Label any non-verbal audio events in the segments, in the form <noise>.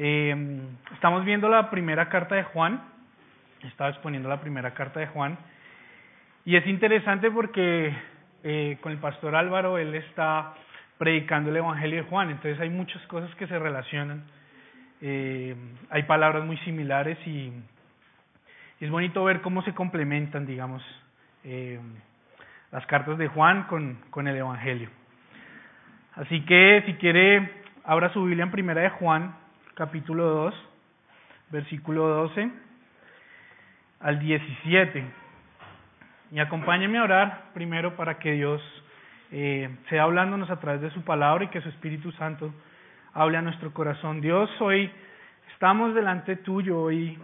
Eh, estamos viendo la primera carta de Juan, estaba exponiendo la primera carta de Juan, y es interesante porque eh, con el pastor Álvaro él está predicando el Evangelio de Juan, entonces hay muchas cosas que se relacionan, eh, hay palabras muy similares y, es bonito ver cómo se complementan, digamos, eh, las cartas de Juan con, con el Evangelio. Así que si quiere, abra su Biblia en Primera de Juan, capítulo 2, versículo 12 al 17. Y acompáñeme a orar primero para que Dios eh, sea hablándonos a través de su palabra y que su Espíritu Santo hable a nuestro corazón. Dios, hoy estamos delante tuyo, hoy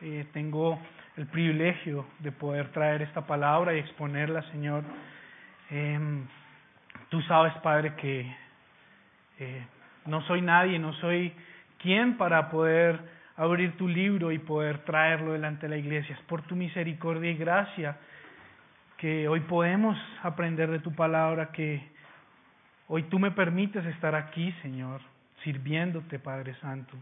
eh, tengo el privilegio de poder traer esta palabra y exponerla, Señor. Eh, tú sabes, Padre, que eh, no soy nadie, no soy quien para poder abrir tu libro y poder traerlo delante de la iglesia. Es por tu misericordia y gracia que hoy podemos aprender de tu palabra, que hoy tú me permites estar aquí, Señor, sirviéndote, Padre Santo.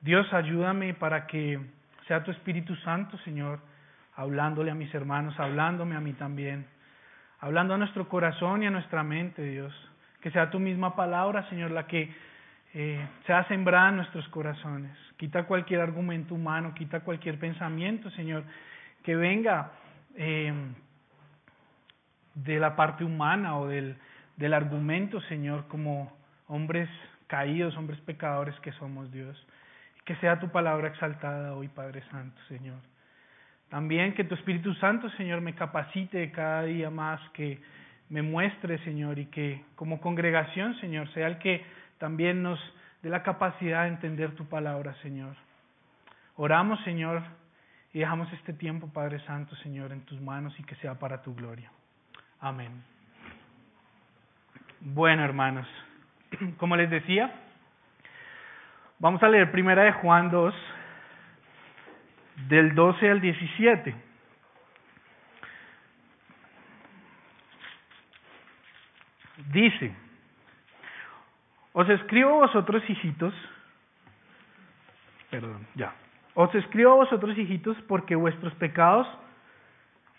Dios, ayúdame para que sea tu Espíritu Santo, Señor, hablándole a mis hermanos, hablándome a mí también, hablando a nuestro corazón y a nuestra mente, Dios. Que sea tu misma palabra, Señor, la que eh, sea sembrada en nuestros corazones. Quita cualquier argumento humano, quita cualquier pensamiento, Señor, que venga eh, de la parte humana o del, del argumento, Señor, como hombres caídos, hombres pecadores que somos, Dios. Que sea tu palabra exaltada hoy, Padre Santo, Señor. También que tu Espíritu Santo, Señor, me capacite cada día más, que me muestre, Señor, y que como congregación, Señor, sea el que también nos dé la capacidad de entender tu palabra, Señor. Oramos, Señor, y dejamos este tiempo, Padre Santo, Señor, en tus manos y que sea para tu gloria. Amén. Bueno, hermanos, <clears throat> como les decía, vamos a leer primera de Juan 2, del 12 al 17. Dice, os escribo a vosotros hijitos, perdón, ya, os escribo vosotros, porque vuestros pecados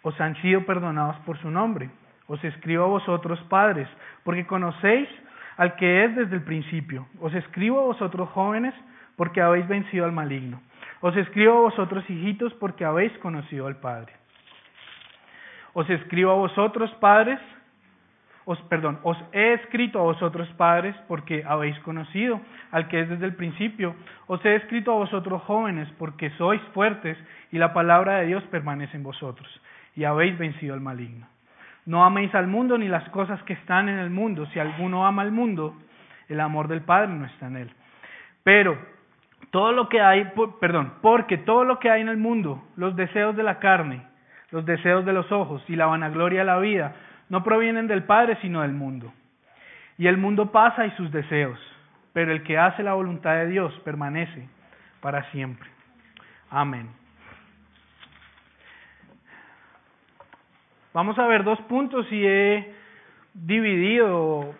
os han sido perdonados por su nombre. Os escribo a vosotros, padres, porque conocéis al que es desde el principio. Os escribo a vosotros, jóvenes, porque habéis vencido al maligno. Os escribo a vosotros, hijitos, porque habéis conocido al Padre. Os escribo a vosotros, padres, os, perdón, os he escrito a vosotros padres porque habéis conocido al que es desde el principio. Os he escrito a vosotros jóvenes porque sois fuertes y la palabra de Dios permanece en vosotros y habéis vencido al maligno. No améis al mundo ni las cosas que están en el mundo. Si alguno ama al mundo, el amor del Padre no está en él. Pero todo lo que hay, perdón, porque todo lo que hay en el mundo, los deseos de la carne, los deseos de los ojos y la vanagloria de la vida, no provienen del Padre, sino del mundo. Y el mundo pasa y sus deseos, pero el que hace la voluntad de Dios permanece para siempre. Amén. Vamos a ver dos puntos y he dividido,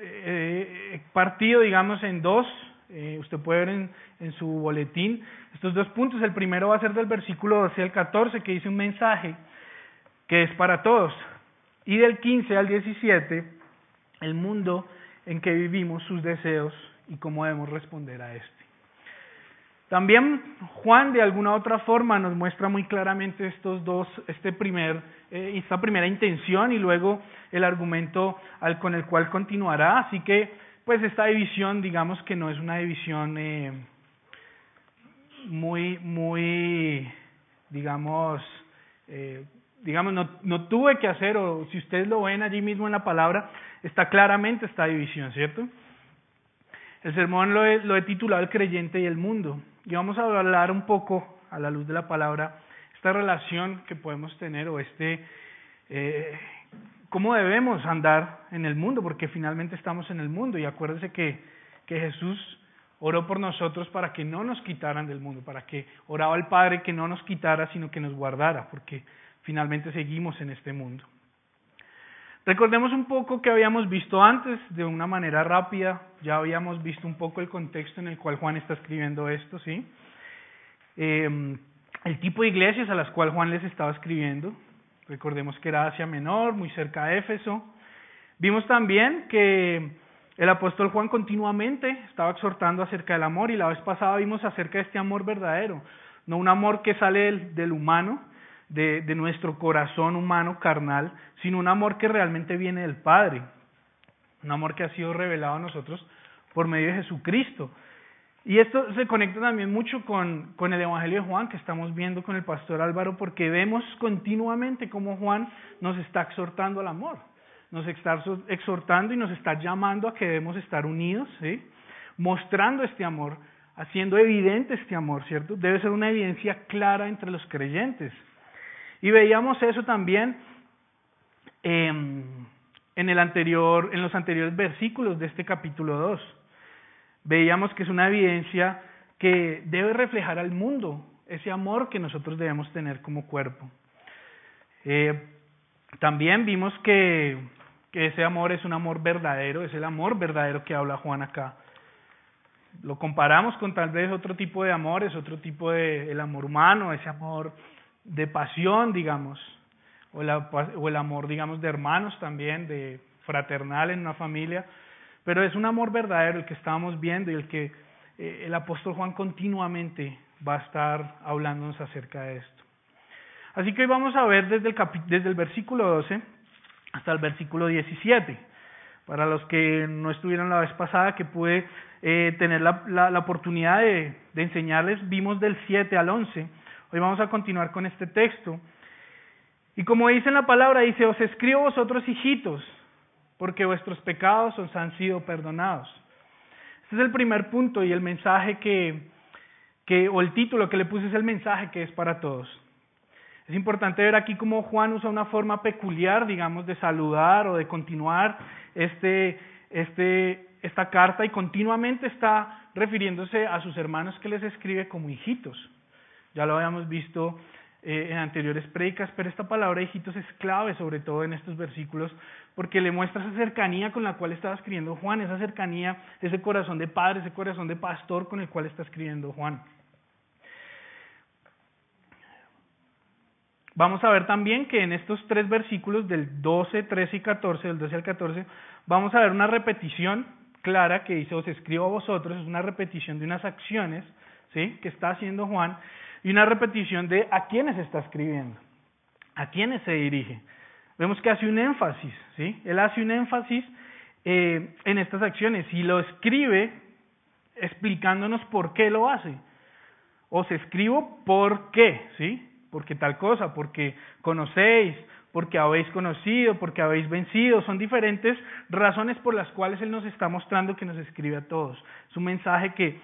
he partido, digamos, en dos. Eh, usted puede ver en, en su boletín estos dos puntos. El primero va a ser del versículo 12 al 14, que dice un mensaje que es para todos. Y del 15 al 17, el mundo en que vivimos, sus deseos y cómo debemos responder a este. También Juan de alguna otra forma nos muestra muy claramente estos dos, este primer, eh, esta primera intención y luego el argumento al, con el cual continuará. Así que, pues esta división, digamos que no es una división eh, muy, muy, digamos, eh, digamos, no, no tuve que hacer, o si ustedes lo ven allí mismo en la palabra, está claramente esta división, ¿cierto? El sermón lo he, lo he titulado El creyente y el mundo. Y vamos a hablar un poco, a la luz de la palabra, esta relación que podemos tener o este, eh, cómo debemos andar en el mundo, porque finalmente estamos en el mundo. Y acuérdense que, que Jesús oró por nosotros para que no nos quitaran del mundo, para que oraba al Padre que no nos quitara, sino que nos guardara, porque finalmente seguimos en este mundo. Recordemos un poco que habíamos visto antes, de una manera rápida, ya habíamos visto un poco el contexto en el cual Juan está escribiendo esto, ¿sí? Eh, el tipo de iglesias a las cuales Juan les estaba escribiendo, recordemos que era Asia Menor, muy cerca de Éfeso. Vimos también que el apóstol Juan continuamente estaba exhortando acerca del amor y la vez pasada vimos acerca de este amor verdadero, no un amor que sale del, del humano, de, nuestro corazón humano carnal, sino un amor que realmente viene del Padre, un amor que ha sido revelado a nosotros por medio de Jesucristo. Y esto se conecta también mucho con, con, el Evangelio de Juan que estamos viendo con el pastor Álvaro, porque vemos continuamente cómo Juan nos está exhortando al amor, nos está exhortando y nos está llamando a que debemos estar unidos, ¿sí? mostrando este amor, haciendo evidente este amor, ¿cierto? Debe ser una evidencia clara entre los creyentes. Y veíamos eso también eh, en, el anterior, en los anteriores versículos de este capítulo 2. Veíamos que es una evidencia que debe reflejar al mundo ese amor que nosotros debemos tener como cuerpo. Eh, también vimos que, que ese amor es un amor verdadero, es el amor verdadero que habla Juan acá. Lo comparamos con tal vez otro tipo de amores, otro tipo de el amor humano, ese amor de pasión, digamos, o, la, o el amor, digamos, de hermanos también, de fraternal en una familia, pero es un amor verdadero el que estábamos viendo y el que eh, el apóstol Juan continuamente va a estar hablándonos acerca de esto. Así que hoy vamos a ver desde el, versículo 12 hasta el versículo 17. Para los que no estuvieron la vez pasada, que pude eh, tener la oportunidad de, de enseñarles, vimos del 7 al 11 Hoy vamos a continuar con este texto. Y como dice en la palabra, dice, os escribo vosotros hijitos, porque vuestros pecados os han sido perdonados. Este es el primer punto y el mensaje que, que, o el título que le puse es el mensaje que es para todos. Es importante ver aquí cómo Juan usa una forma peculiar, digamos, de saludar o de continuar este, este, esta carta y continuamente está refiriéndose a sus hermanos que les escribe como hijitos. Ya lo habíamos visto eh, en anteriores predicas, pero esta palabra hijitos es clave, sobre todo en estos versículos, porque le muestra esa cercanía con la cual estaba escribiendo Juan, esa cercanía, ese corazón de padre, ese corazón de pastor con el cual está escribiendo Juan. Vamos a ver también que en estos tres versículos del 12, 13 y 14, del 12 al 14, vamos a ver una repetición clara que dice, os escribo a vosotros, es una repetición de unas acciones ¿sí? que está haciendo Juan, y una repetición de a quiénes está escribiendo, a quiénes se dirige. Vemos que hace un énfasis, ¿sí? Él hace un énfasis eh, en estas acciones y lo escribe explicándonos por qué lo hace. Os escribo por qué, ¿sí? Porque tal cosa, porque conocéis, porque habéis conocido, porque habéis vencido. Son diferentes razones por las cuales Él nos está mostrando que nos escribe a todos. Es un mensaje que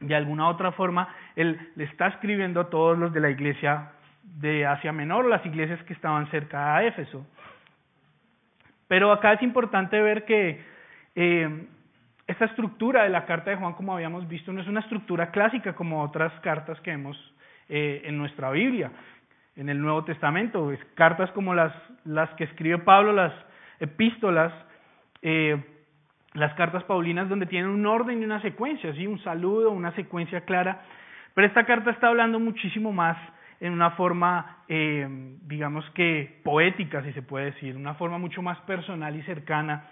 de alguna otra forma, él le está escribiendo a todos los de la iglesia de Asia Menor, las iglesias que estaban cerca a Éfeso. Pero acá es importante ver que eh, esta estructura de la carta de Juan, como habíamos visto, no es una estructura clásica como otras cartas que vemos eh, en nuestra Biblia, en el Nuevo Testamento. Es cartas como las, las que escribe Pablo, las epístolas, eh, las cartas paulinas donde tienen un orden y una secuencia, ¿sí? un saludo, una secuencia clara, pero esta carta está hablando muchísimo más en una forma, eh, digamos que poética, si se puede decir, una forma mucho más personal y cercana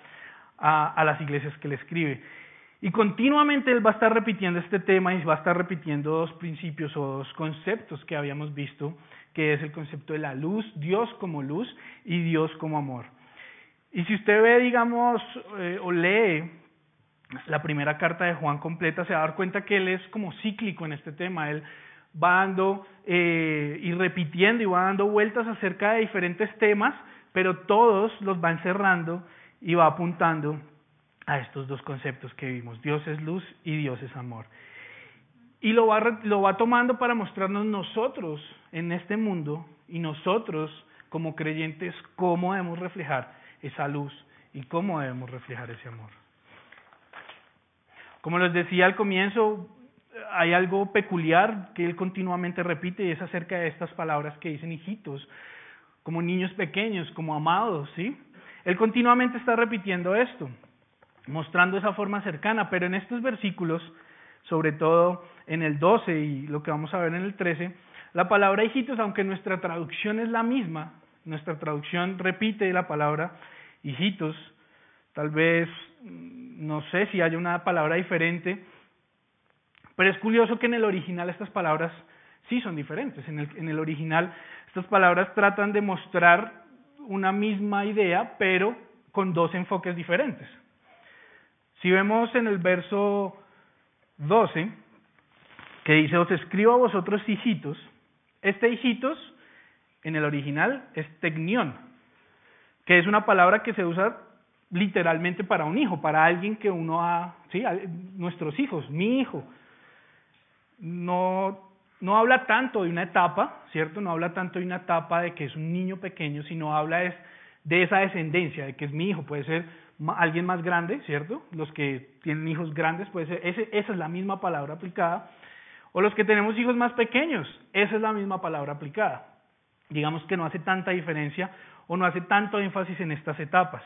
a, a las iglesias que le escribe. Y continuamente él va a estar repitiendo este tema y va a estar repitiendo dos principios o dos conceptos que habíamos visto, que es el concepto de la luz, Dios como luz y Dios como amor. Y si usted ve, digamos, eh, o lee la primera carta de Juan completa, se va a dar cuenta que él es como cíclico en este tema. Él va dando eh, y repitiendo y va dando vueltas acerca de diferentes temas, pero todos los va encerrando y va apuntando a estos dos conceptos que vimos. Dios es luz y Dios es amor. Y lo va, lo va tomando para mostrarnos nosotros en este mundo y nosotros como creyentes cómo debemos reflejar esa luz y cómo debemos reflejar ese amor. Como les decía al comienzo, hay algo peculiar que él continuamente repite y es acerca de estas palabras que dicen hijitos, como niños pequeños, como amados, ¿sí? Él continuamente está repitiendo esto, mostrando esa forma cercana, pero en estos versículos, sobre todo en el 12 y lo que vamos a ver en el 13, la palabra hijitos, aunque nuestra traducción es la misma, nuestra traducción repite la palabra hijitos, tal vez no sé si hay una palabra diferente, pero es curioso que en el original estas palabras sí son diferentes. En el, en el original estas palabras tratan de mostrar una misma idea, pero con dos enfoques diferentes. Si vemos en el verso 12, que dice, os escribo a vosotros hijitos, este hijitos en el original es tecnión, que es una palabra que se usa literalmente para un hijo, para alguien que uno ha, sí, nuestros hijos, mi hijo. No, no habla tanto de una etapa, ¿cierto? No habla tanto de una etapa de que es un niño pequeño, sino habla es de esa descendencia, de que es mi hijo, puede ser alguien más grande, ¿cierto? Los que tienen hijos grandes, puede ser, esa es la misma palabra aplicada. O los que tenemos hijos más pequeños, esa es la misma palabra aplicada. Digamos que no hace tanta diferencia o no hace tanto énfasis en estas etapas.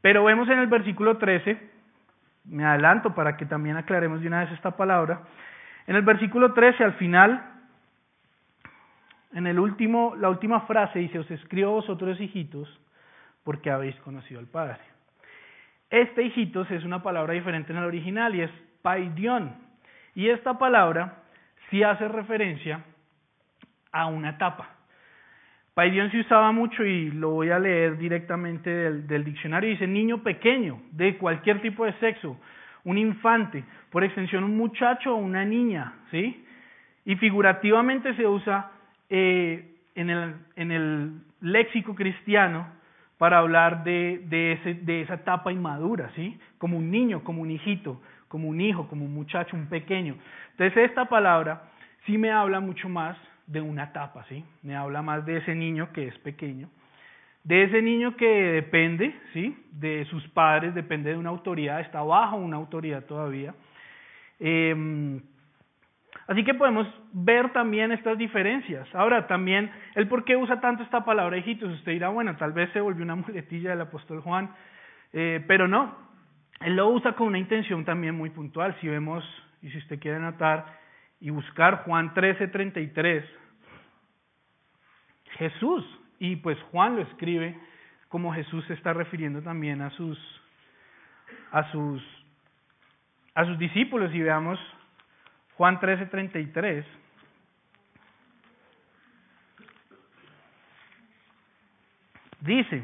Pero vemos en el versículo 13, me adelanto para que también aclaremos de una vez esta palabra, en el versículo 13 al final, en el último, la última frase dice, os escribo vosotros hijitos porque habéis conocido al Padre. Este hijitos es una palabra diferente en el original y es paidion. Y esta palabra sí hace referencia a una etapa. Paidion se usaba mucho y lo voy a leer directamente del, diccionario. Dice niño pequeño, de cualquier tipo de sexo, un infante, por extensión un muchacho o una niña, ¿sí? Y figurativamente se usa eh, en, el, en el léxico cristiano para hablar de, de, ese, de esa etapa inmadura, ¿sí? Como un niño, como un hijito, como un hijo, como un muchacho, un pequeño. Entonces esta palabra sí me habla mucho más de una etapa, ¿sí? Me habla más de ese niño que es pequeño, de ese niño que depende, ¿sí? De sus padres, depende de una autoridad, está bajo una autoridad todavía. Eh, así que podemos ver también estas diferencias. Ahora, también, el por qué usa tanto esta palabra hijitos, usted dirá, bueno, tal vez se volvió una <laughs> muletilla del apóstol Juan, eh, pero no, él lo usa con una intención también muy puntual. Si vemos, y si usted quiere anotar, y buscar Juan 13:33, Jesús, y pues Juan lo escribe como Jesús se está refiriendo también a sus a sus a sus discípulos. Y veamos Juan 13:33 Dice,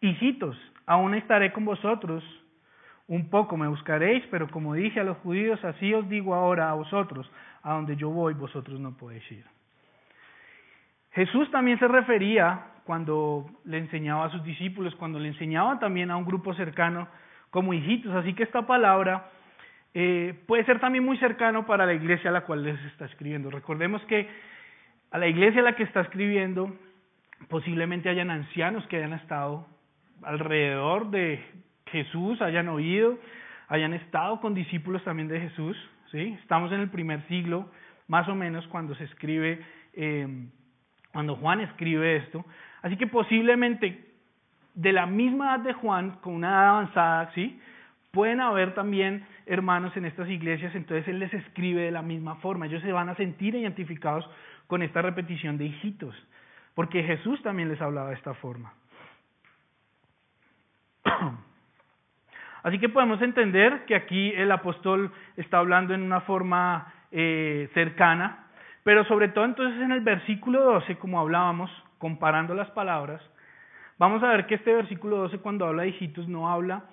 hijitos, aún estaré con vosotros. Un poco me buscaréis, pero como dije a los judíos, así os digo ahora a vosotros, a donde yo voy, vosotros no podéis ir. Jesús también se refería cuando le enseñaba a sus discípulos, cuando le enseñaba también a un grupo cercano como hijitos. Así que esta palabra eh, puede ser también muy cercano para la iglesia a la cual les está escribiendo. Recordemos que a la iglesia a la que está escribiendo posiblemente hayan ancianos que hayan estado alrededor de, Jesús, hayan oído, hayan estado con discípulos también de Jesús. ¿sí? Estamos en el primer siglo, más o menos, cuando se escribe, eh, cuando Juan escribe esto. Así que posiblemente de la misma edad de Juan, con una edad avanzada, ¿sí? pueden haber también hermanos en estas iglesias, entonces él les escribe de la misma forma. Ellos se van a sentir identificados con esta repetición de hijitos, porque Jesús también les hablaba de esta forma. <clears throat> Así que podemos entender que aquí el apóstol está hablando en una forma eh, cercana, pero sobre todo entonces en el versículo 12, como hablábamos, comparando las palabras, vamos a ver que este versículo 12 cuando habla de hijitos no habla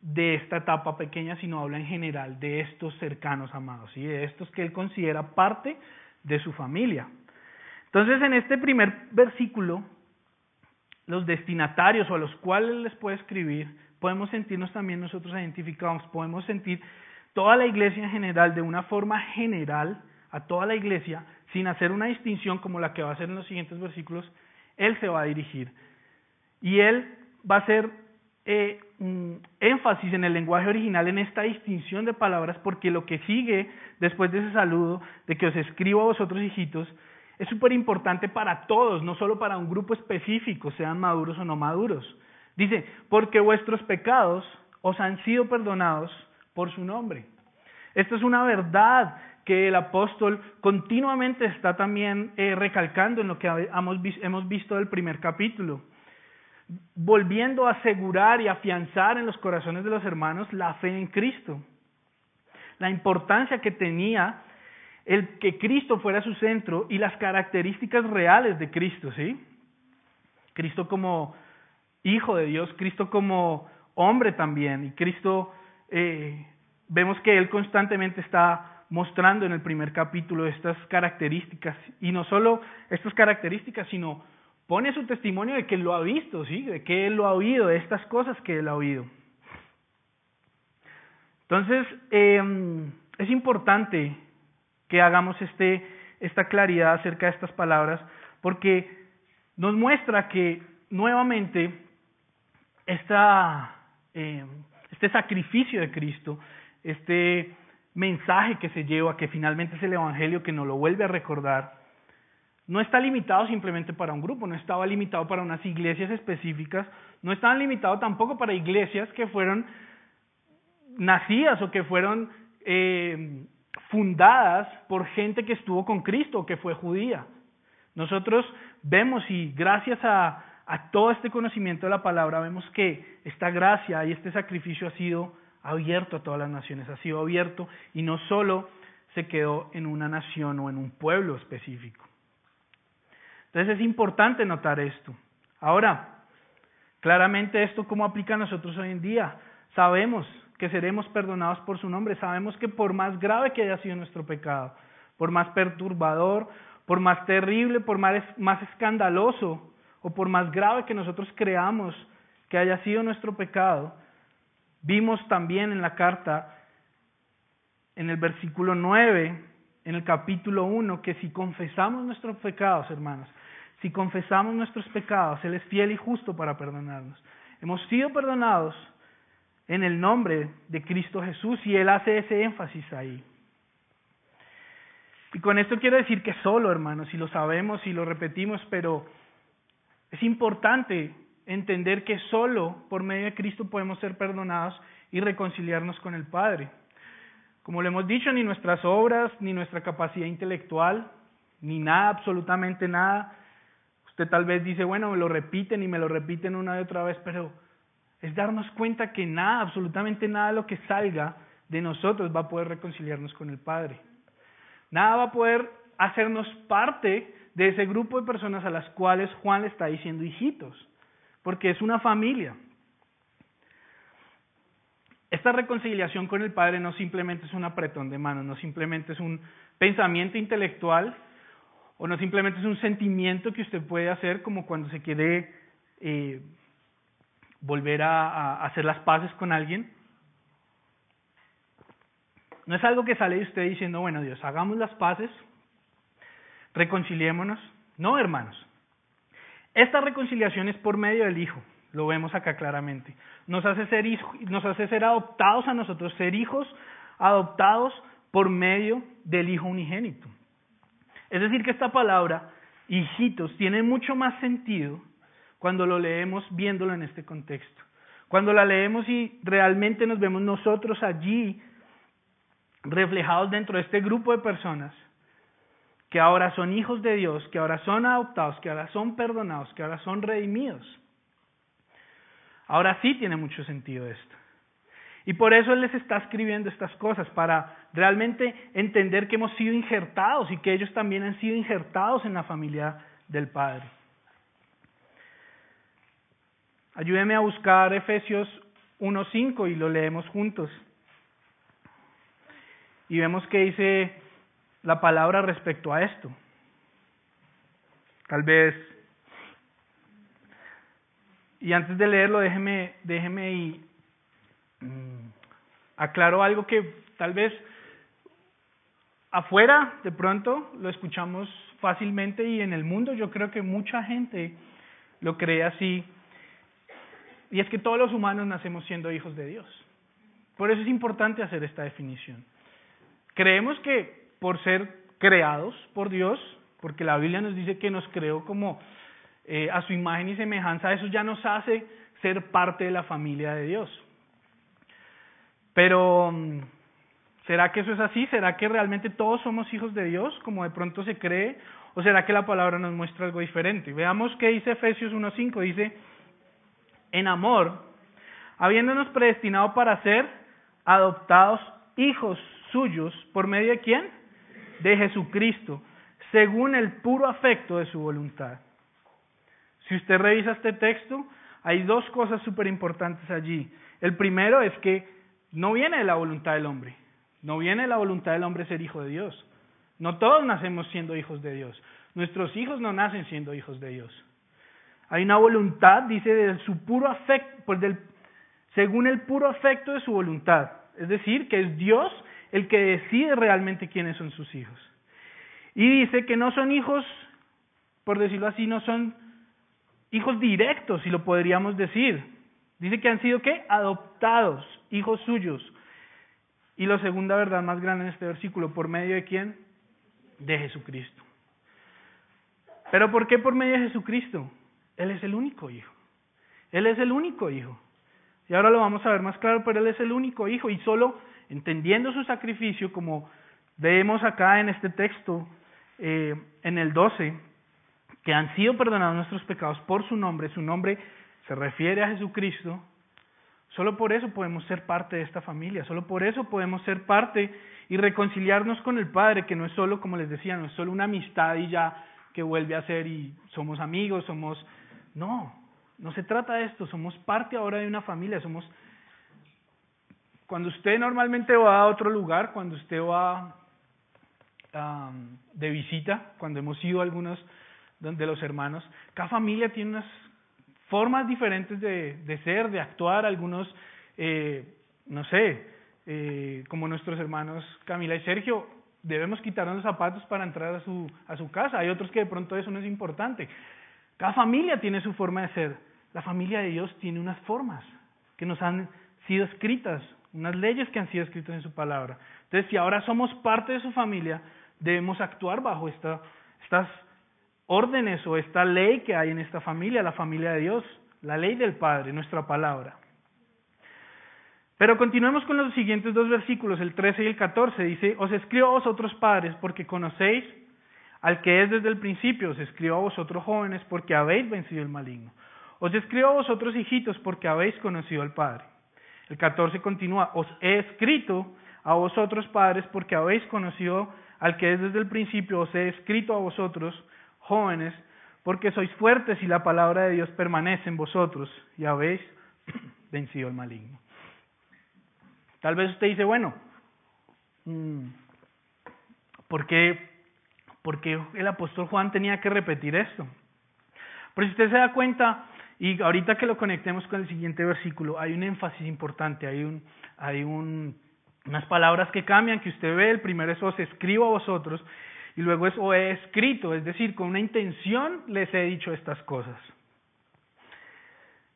de esta etapa pequeña, sino habla en general de estos cercanos amados, y de estos que él considera parte de su familia. Entonces en este primer versículo, los destinatarios o a los cuales les puede escribir podemos sentirnos también nosotros identificados, podemos sentir toda la iglesia en general de una forma general, a toda la iglesia, sin hacer una distinción como la que va a hacer en los siguientes versículos, Él se va a dirigir. Y Él va a hacer eh, énfasis en el lenguaje original, en esta distinción de palabras, porque lo que sigue después de ese saludo, de que os escribo a vosotros hijitos, es súper importante para todos, no solo para un grupo específico, sean maduros o no maduros. Dice, porque vuestros pecados os han sido perdonados por su nombre. Esto es una verdad que el apóstol continuamente está también eh, recalcando en lo que hemos visto del primer capítulo, volviendo a asegurar y afianzar en los corazones de los hermanos la fe en Cristo, la importancia que tenía el que Cristo fuera su centro y las características reales de Cristo, ¿sí? Cristo como hijo de Dios, Cristo como hombre también, y Cristo, eh, vemos que Él constantemente está mostrando en el primer capítulo estas características, y no solo estas características, sino pone su testimonio de que lo ha visto, ¿sí? De que Él lo ha oído, de estas cosas que Él ha oído. Entonces, eh, es importante que hagamos este, esta claridad acerca de estas palabras, porque nos muestra que nuevamente eh, este sacrificio de Cristo, este mensaje que se lleva, que finalmente es el Evangelio que nos lo vuelve a recordar, no está limitado simplemente para un grupo, no estaba limitado para unas iglesias específicas, no estaba limitado tampoco para iglesias que fueron nacidas o que fueron eh, fundadas por gente que estuvo con Cristo, que fue judía. Nosotros vemos y gracias a, todo este conocimiento de la palabra vemos que esta gracia y este sacrificio ha sido abierto a todas las naciones, ha sido abierto y no solo se quedó en una nación o en un pueblo específico. Entonces es importante notar esto. Ahora, claramente esto cómo aplica a nosotros hoy en día. Sabemos que seremos perdonados por su nombre. Sabemos que por más grave que haya sido nuestro pecado, por más perturbador, por más terrible, por más, más escandaloso o por más grave que nosotros creamos que haya sido nuestro pecado, vimos también en la carta, en el versículo 9, en el capítulo 1, que si confesamos nuestros pecados, hermanos, si confesamos nuestros pecados, Él es fiel y justo para perdonarnos. Hemos sido perdonados en el nombre de Cristo Jesús y Él hace ese énfasis ahí. Y con esto quiero decir que solo, hermanos, y lo sabemos y lo repetimos, pero es importante entender que solo por medio de Cristo podemos ser perdonados y reconciliarnos con el Padre. Como lo hemos dicho, ni nuestras obras, ni nuestra capacidad intelectual, ni nada, absolutamente nada. Usted tal vez dice, bueno, me lo repiten y me lo repiten una y otra vez, pero es darnos cuenta que nada, absolutamente nada de lo que salga de nosotros va a poder reconciliarnos con el Padre. Nada va a poder hacernos parte de ese grupo de personas a las cuales Juan le está diciendo hijitos, porque es una familia. Esta reconciliación con el Padre no simplemente es un apretón de manos, no simplemente es un pensamiento intelectual o no simplemente es un sentimiento que usted puede hacer como cuando se quiere eh, volver a, hacer las paces con alguien. No es algo que sale de usted diciendo, bueno Dios, hagamos las paces, reconciliémonos. No, hermanos. Esta reconciliación es por medio del Hijo, lo vemos acá claramente. Nos hace ser, nos hace ser adoptados a nosotros, ser hijos adoptados por medio del Hijo unigénito. Es decir, que esta palabra, hijitos, tiene mucho más sentido cuando lo leemos viéndolo en este contexto. Cuando la leemos y realmente nos vemos nosotros allí reflejados dentro de este grupo de personas que ahora son hijos de Dios, que ahora son adoptados, que ahora son perdonados, que ahora son redimidos. Ahora sí tiene mucho sentido esto. Y por eso Él les está escribiendo estas cosas, para realmente entender que hemos sido injertados y que ellos también han sido injertados en la familia del Padre. Ayúdeme a buscar Efesios 1.5 y lo leemos juntos. Y vemos que dice la palabra respecto a esto. Tal vez. Y antes de leerlo, déjeme, déjeme y mm, aclaro algo que tal vez afuera de pronto lo escuchamos fácilmente y en el mundo yo creo que mucha gente lo cree así y es que todos los humanos nacemos siendo hijos de Dios. Por eso es importante hacer esta definición. Creemos que por ser creados por Dios, porque la Biblia nos dice que nos creó como eh, a su imagen y semejanza, eso ya nos hace ser parte de la familia de Dios. Pero, mm, ¿será que eso es así? ¿Será que realmente todos somos hijos de Dios, como de pronto se cree? ¿O será que la palabra nos muestra algo diferente? Veamos qué dice Efesios 1.5. Dice, en amor, habiéndonos predestinado para ser adoptados hijos suyos, ¿por medio de quién? De Jesucristo, según el puro afecto de su voluntad. Si usted revisa este texto, hay dos cosas súper importantes allí. El primero es que no viene de la voluntad del hombre, no viene de la voluntad del hombre ser hijo de Dios. No todos nacemos siendo hijos de Dios. Nuestros hijos no nacen siendo hijos de Dios. Hay una voluntad, dice, de su puro afecto, pues del, según el puro afecto de su voluntad. Es decir, que es Dios el que decide realmente quiénes son sus hijos. Y dice que no son hijos, por decirlo así, no son hijos directos, si lo podríamos decir. Dice que han sido qué? Adoptados, hijos suyos. Y la segunda verdad más grande en este versículo, ¿por medio de quién? De Jesucristo. ¿Pero por qué por medio de Jesucristo? Él es el único hijo. Él es el único hijo. Y ahora lo vamos a ver más claro, pero Él es el único hijo y solo entendiendo su sacrificio, como vemos acá en este texto, eh, en el 12, que han sido perdonados nuestros pecados por su nombre, su nombre se refiere a Jesucristo, solo por eso podemos ser parte de esta familia, solo por eso podemos ser parte y reconciliarnos con el Padre, que no es solo, como les decía, no es solo una amistad y ya que vuelve a ser y somos amigos, somos... No, no se trata de esto, somos parte ahora de una familia, somos... Cuando usted normalmente va a otro lugar, cuando usted va de visita, cuando hemos ido a algunos de los hermanos, cada familia tiene unas formas diferentes de, ser, de actuar, algunos, eh, no sé, eh, como nuestros hermanos Camila y Sergio, debemos quitarnos los zapatos para entrar a su, a su casa. Hay otros que de pronto eso no es importante. Cada familia tiene su forma de ser. La familia de Dios tiene unas formas que nos han sido escritas, unas leyes que han sido escritas en su palabra. Entonces, si ahora somos parte de su familia, debemos actuar bajo esta, estas órdenes o esta ley que hay en esta familia, la familia de Dios, la ley del Padre, nuestra palabra. Pero continuemos con los siguientes dos versículos, el 13 y el 14. Dice, os escribo a vosotros padres porque conocéis al que es desde el principio, os escribo a vosotros jóvenes porque habéis vencido el maligno. Os escribo a vosotros hijitos porque habéis conocido al Padre. El 14 continúa, os he escrito a vosotros padres porque habéis conocido al que es desde el principio, os he escrito a vosotros jóvenes, porque sois fuertes y la palabra de Dios permanece en vosotros y habéis <clears throat> vencido el maligno. Tal vez usted dice, bueno, mm, ¿por qué, ¿por qué el apóstol Juan tenía que repetir esto? Pero si usted se da cuenta, y ahorita que lo conectemos con el siguiente versículo, hay un énfasis importante, hay, un, unas palabras que cambian, que usted ve, el primero es os escribo a vosotros, y luego es o he escrito, es decir, con una intención les he dicho estas cosas.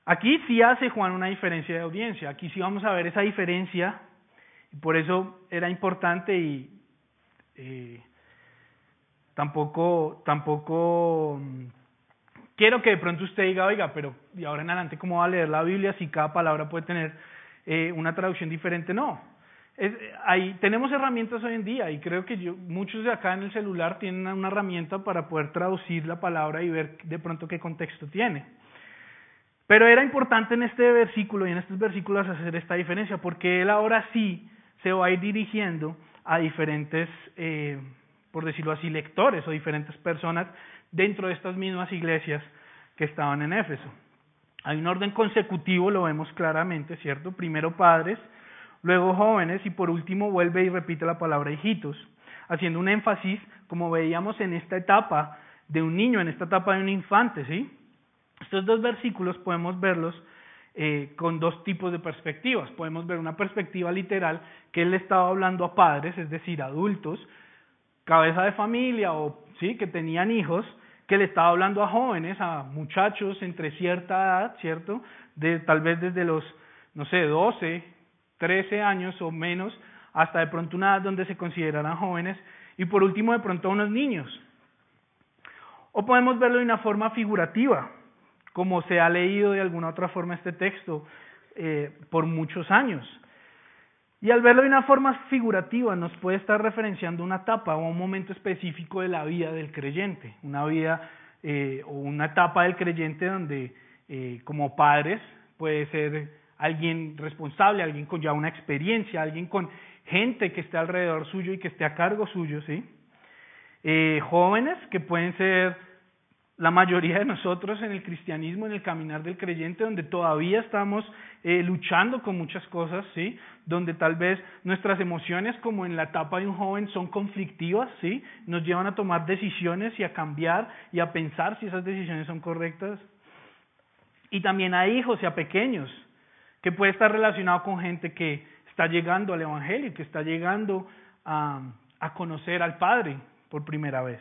Aquí sí hace Juan una diferencia de audiencia, aquí sí vamos a ver esa diferencia, y por eso era importante y eh, tampoco, tampoco mm, quiero que de pronto usted diga, oiga, pero y ahora en adelante cómo va a leer la Biblia si cada palabra puede tener eh, una traducción diferente? No, tenemos herramientas hoy en día y creo que yo, muchos de acá en el celular tienen una herramienta para poder traducir la palabra y ver de pronto qué contexto tiene. Pero era importante en este versículo y en estos versículos hacer esta diferencia porque él ahora sí se va a ir dirigiendo a diferentes, eh, por decirlo así, lectores o diferentes personas dentro de estas mismas iglesias que estaban en Éfeso. Hay un orden consecutivo, lo vemos claramente, ¿cierto? Primero padres, luego jóvenes y por último vuelve y repite la palabra hijitos, haciendo un énfasis, como veíamos en esta etapa de un niño, en esta etapa de un infante, ¿sí? Estos dos versículos podemos verlos eh, con dos tipos de perspectivas. Podemos ver una perspectiva literal que él estaba hablando a padres, es decir, adultos, cabeza de familia o sí, que tenían hijos, que le estaba hablando a jóvenes, a muchachos entre cierta edad, ¿cierto? De, tal vez desde los, no sé, 12, 13 años o menos, hasta de pronto una edad donde se consideraran jóvenes, y por último de pronto unos niños. O podemos verlo de una forma figurativa, como se ha leído de alguna otra forma este texto eh, por muchos años. Y al verlo de una forma figurativa nos puede estar referenciando una etapa o un momento específico de la vida del creyente, una vida eh, o una etapa del creyente donde eh, como padres puede ser alguien responsable, alguien con ya una experiencia, alguien con gente que esté alrededor suyo y que esté a cargo suyo, ¿sí? Eh, jóvenes que pueden ser la mayoría de nosotros en el cristianismo, en el caminar del creyente, donde todavía estamos eh, luchando con muchas cosas, ¿sí? Donde tal vez nuestras emociones, como en la etapa de un joven, son conflictivas, ¿sí? Nos llevan a tomar decisiones y a cambiar y a pensar si esas decisiones son correctas. Y también a hijos y a pequeños, que puede estar relacionado con gente que está llegando al Evangelio, que está llegando a, a conocer al Padre por primera vez.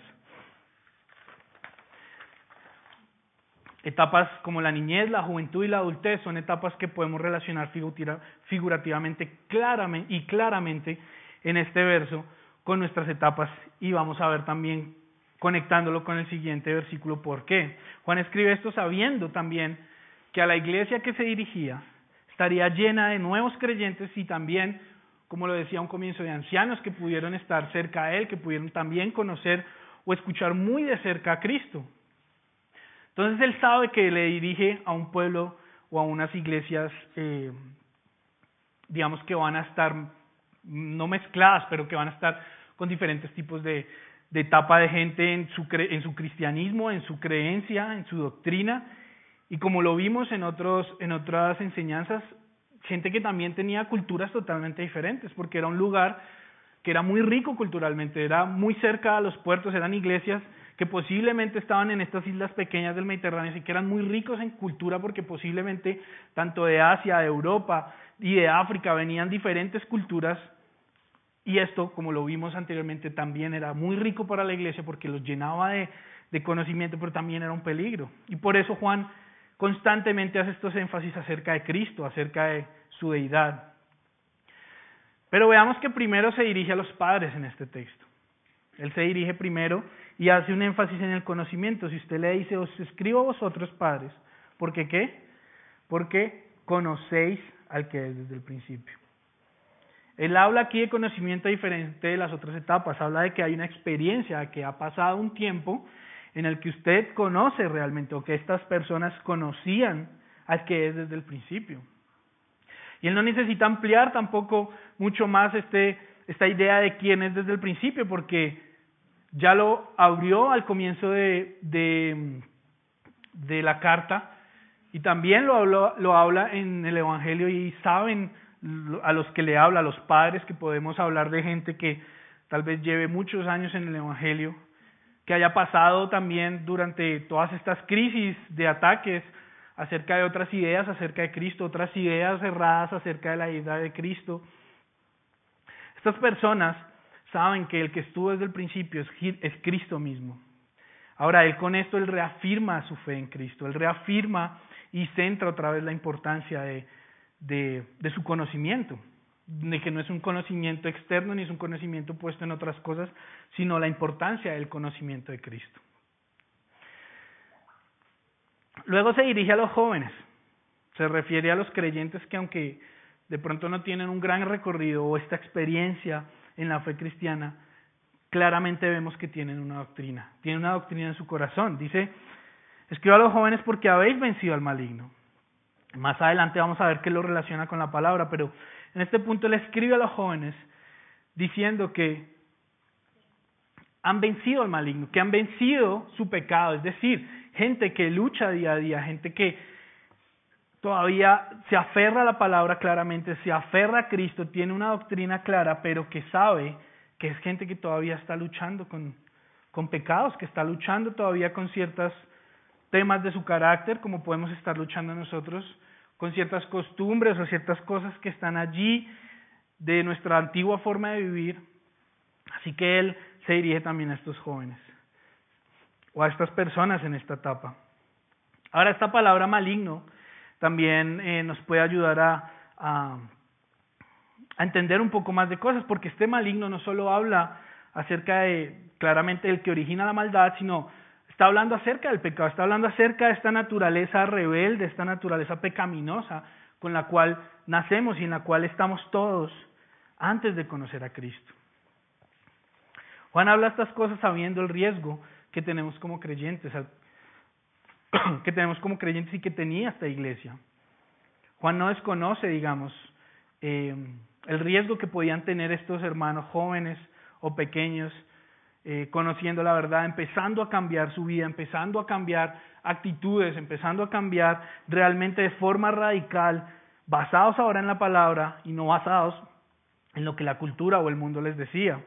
Etapas como la niñez, la juventud y la adultez son etapas que podemos relacionar figurativamente claramente, y claramente en este verso con nuestras etapas y vamos a ver también conectándolo con el siguiente versículo por qué. Juan escribe esto sabiendo también que a la iglesia que se dirigía estaría llena de nuevos creyentes y también, como lo decía un comienzo, de ancianos que pudieron estar cerca a él, que pudieron también conocer o escuchar muy de cerca a Cristo. Entonces él sabe que le dirige a un pueblo o a unas iglesias, eh, digamos que van a estar no mezcladas, pero que van a estar con diferentes tipos de, de etapa de gente en su, en su cristianismo, en su creencia, en su doctrina. Y como lo vimos en, en otras enseñanzas, gente que también tenía culturas totalmente diferentes, porque era un lugar que era muy rico culturalmente, era muy cerca a los puertos, eran iglesias que posiblemente estaban en estas islas pequeñas del Mediterráneo y que eran muy ricos en cultura porque posiblemente tanto de Asia, de Europa y de África venían diferentes culturas y esto, como lo vimos anteriormente, también era muy rico para la iglesia porque los llenaba de, de conocimiento, pero también era un peligro. Y por eso Juan constantemente hace estos énfasis acerca de Cristo, acerca de su deidad. Pero veamos que primero se dirige a los padres en este texto. Él se dirige primero y hace un énfasis en el conocimiento. Si usted le dice, os escribo a vosotros padres, ¿por qué qué? Porque conocéis al que es desde el principio. Él habla aquí de conocimiento diferente de las otras etapas, habla de que hay una experiencia, que ha pasado un tiempo en el que usted conoce realmente o que estas personas conocían al que es desde el principio. Y él no necesita ampliar tampoco mucho más este, esta idea de quién es desde el principio, porque ya lo abrió al comienzo de, de, la carta y también lo, habló, lo habla en el Evangelio y saben a los que le habla, a los padres, que podemos hablar de gente que tal vez lleve muchos años en el Evangelio, que haya pasado también durante todas estas crisis de ataques acerca de otras ideas acerca de Cristo, otras ideas erradas acerca de la idea de Cristo. Estas personas saben que el que estuvo desde el principio es, Cristo mismo. Ahora, él con esto, él reafirma su fe en Cristo, él reafirma y centra otra vez la importancia de, de, su conocimiento, de que no es un conocimiento externo ni es un conocimiento puesto en otras cosas, sino la importancia del conocimiento de Cristo. Luego se dirige a los jóvenes, se refiere a los creyentes que aunque de pronto no tienen un gran recorrido o esta experiencia en la fe cristiana, claramente vemos que tienen una doctrina, tienen una doctrina en su corazón. Dice, escribo a los jóvenes porque habéis vencido al maligno. Más adelante vamos a ver qué lo relaciona con la palabra, pero en este punto le escribe a los jóvenes diciendo que han vencido al maligno, que han vencido su pecado, es decir, gente que lucha día a día, gente que todavía se aferra a la palabra claramente, se aferra a Cristo, tiene una doctrina clara, pero que sabe que es gente que todavía está luchando con, con pecados, que está luchando todavía con ciertos temas de su carácter, como podemos estar luchando nosotros, con ciertas costumbres o ciertas cosas que están allí de nuestra antigua forma de vivir. Así que Él se dirige también a estos jóvenes o a estas personas en esta etapa. Ahora, esta palabra maligno también eh, nos puede ayudar a, a, entender un poco más de cosas, porque este maligno no solo habla acerca de claramente el que origina la maldad, sino está hablando acerca del pecado, está hablando acerca de esta naturaleza rebelde, esta naturaleza pecaminosa con la cual nacemos y en la cual estamos todos antes de conocer a Cristo. Juan habla estas cosas sabiendo el riesgo que tenemos como creyentes, <clears throat> que tenemos como creyentes y que tenía esta iglesia. Juan no desconoce, digamos, eh, el riesgo que podían tener estos hermanos jóvenes o pequeños, eh, conociendo la verdad, empezando a cambiar su vida, empezando a cambiar actitudes, empezando a cambiar realmente de forma radical, basados ahora en la palabra y no basados en lo que la cultura o el mundo les decía.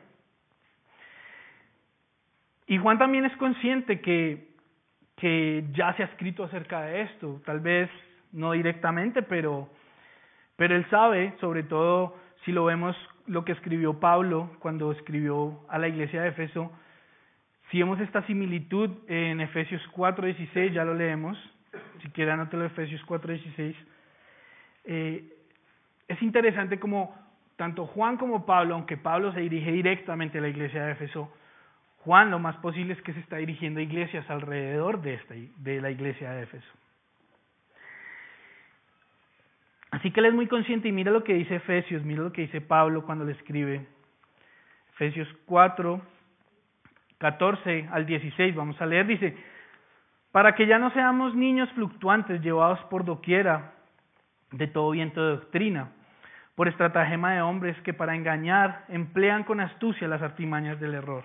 Y Juan también es consciente que, que ya se ha escrito acerca de esto, tal vez no directamente, pero, pero él sabe, sobre todo si lo vemos lo que escribió Pablo cuando escribió a la iglesia de Efeso, si vemos esta similitud en Efesios 4:16, ya lo leemos, si quieren anótelo Efesios 4:16, eh, es interesante como tanto Juan como Pablo, aunque Pablo se dirige directamente a la iglesia de Efeso, Juan lo más posible es que se está dirigiendo a iglesias alrededor de, esta, de la iglesia de Éfeso. Así que él es muy consciente y mira lo que dice Efesios, mira lo que dice Pablo cuando le escribe. Efesios 4, 14 al 16, vamos a leer, dice, para que ya no seamos niños fluctuantes llevados por doquiera de todo viento de doctrina, por estratagema de hombres que para engañar emplean con astucia las artimañas del error,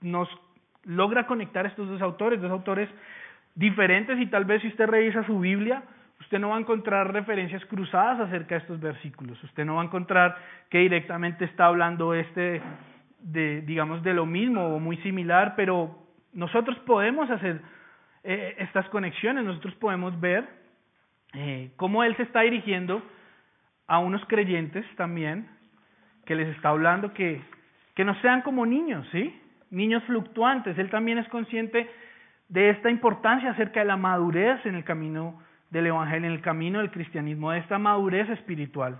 nos logra conectar estos dos autores, dos autores diferentes y tal vez si usted revisa su Biblia, usted no va a encontrar referencias cruzadas acerca de estos versículos. Usted no va a encontrar que directamente está hablando este de, digamos, de lo mismo o muy similar, pero nosotros podemos hacer eh, estas conexiones, nosotros podemos ver eh, cómo él se está dirigiendo a unos creyentes también, que les está hablando que, que no sean como niños, ¿sí? Niños fluctuantes. Él también es consciente de esta importancia acerca de la madurez en el camino del Evangelio, en el camino del cristianismo, de esta madurez espiritual,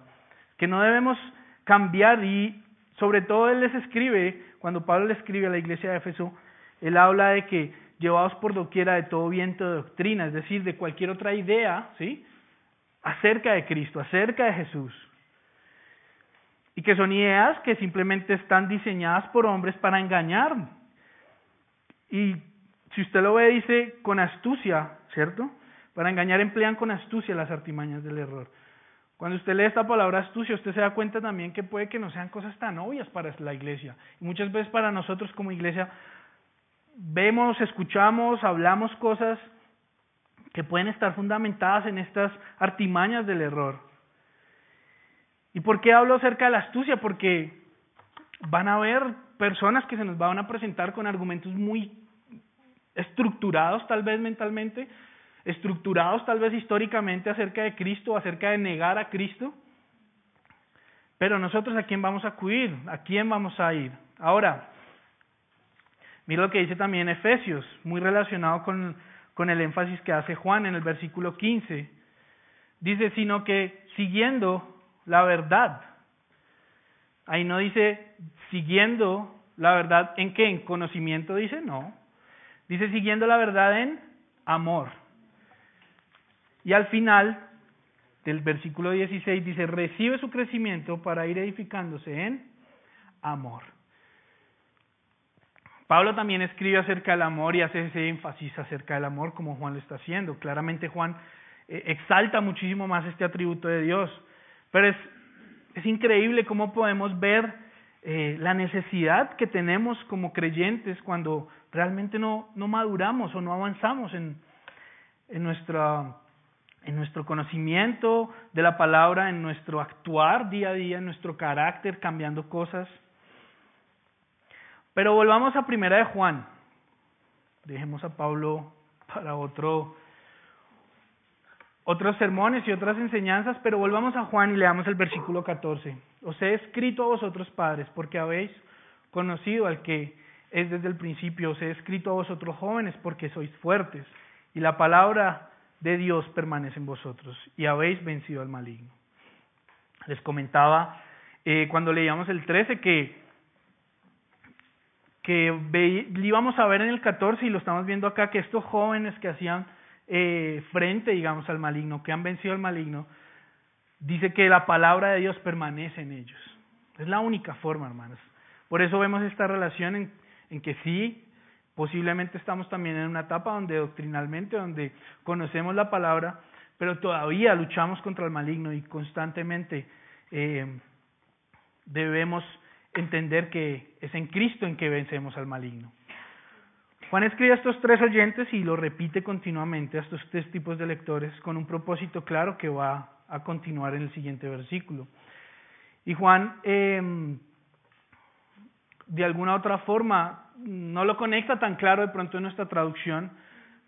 que no debemos cambiar y sobre todo él les escribe, cuando Pablo le escribe a la iglesia de Éfeso, él habla de que llevados por doquiera de todo viento de doctrina, es decir, de cualquier otra idea, ¿sí? Acerca de Cristo, acerca de Jesús. Y que son ideas que simplemente están diseñadas por hombres para engañar. Y si usted lo ve, dice con astucia, ¿cierto? Para engañar emplean con astucia las artimañas del error. Cuando usted lee esta palabra astucia, usted se da cuenta también que puede que no sean cosas tan obvias para la iglesia. Y muchas veces para nosotros como iglesia vemos, escuchamos, hablamos cosas que pueden estar fundamentadas en estas artimañas del error. ¿Y por qué hablo acerca de la astucia? Porque van a haber personas que se nos van a presentar con argumentos muy estructurados tal vez mentalmente, estructurados tal vez históricamente acerca de Cristo, acerca de negar a Cristo. Pero nosotros a quién vamos a acudir, a quién vamos a ir. Ahora, mira lo que dice también Efesios, muy relacionado con, con el énfasis que hace Juan en el versículo 15. Dice, sino que siguiendo la verdad. Ahí no dice siguiendo la verdad en qué, en conocimiento dice, no. Dice siguiendo la verdad en amor. Y al final del versículo 16 dice, recibe su crecimiento para ir edificándose en amor. Pablo también escribe acerca del amor y hace ese énfasis acerca del amor como Juan lo está haciendo. Claramente Juan eh, exalta muchísimo más este atributo de Dios. Pero es, es increíble cómo podemos ver eh, la necesidad que tenemos como creyentes cuando realmente no, no maduramos o no avanzamos en, en nuestra en nuestro conocimiento de la palabra, en nuestro actuar día a día, en nuestro carácter, cambiando cosas. Pero volvamos a Primera de Juan. dejemos a Pablo para otro otros sermones y otras enseñanzas, pero volvamos a Juan y leamos el versículo 14. Os he escrito a vosotros padres, porque habéis conocido al que es desde el principio. Os he escrito a vosotros jóvenes, porque sois fuertes, y la palabra de Dios permanece en vosotros, y habéis vencido al maligno. Les comentaba eh, cuando leíamos el 13 que, que íbamos a ver en el 14 y lo estamos viendo acá, que estos jóvenes que hacían eh, frente, digamos, al maligno, que han vencido al maligno, dice que la palabra de Dios permanece en ellos. Es la única forma, hermanos. Por eso vemos esta relación en, que sí, posiblemente estamos también en una etapa donde doctrinalmente, donde conocemos la palabra, pero todavía luchamos contra el maligno y constantemente eh, debemos entender que es en Cristo en que vencemos al maligno. Juan escribe a estos tres oyentes y lo repite continuamente a estos tres tipos de lectores con un propósito claro que va a continuar en el siguiente versículo. Y Juan, em, de alguna otra forma, no lo conecta tan claro de pronto en nuestra traducción,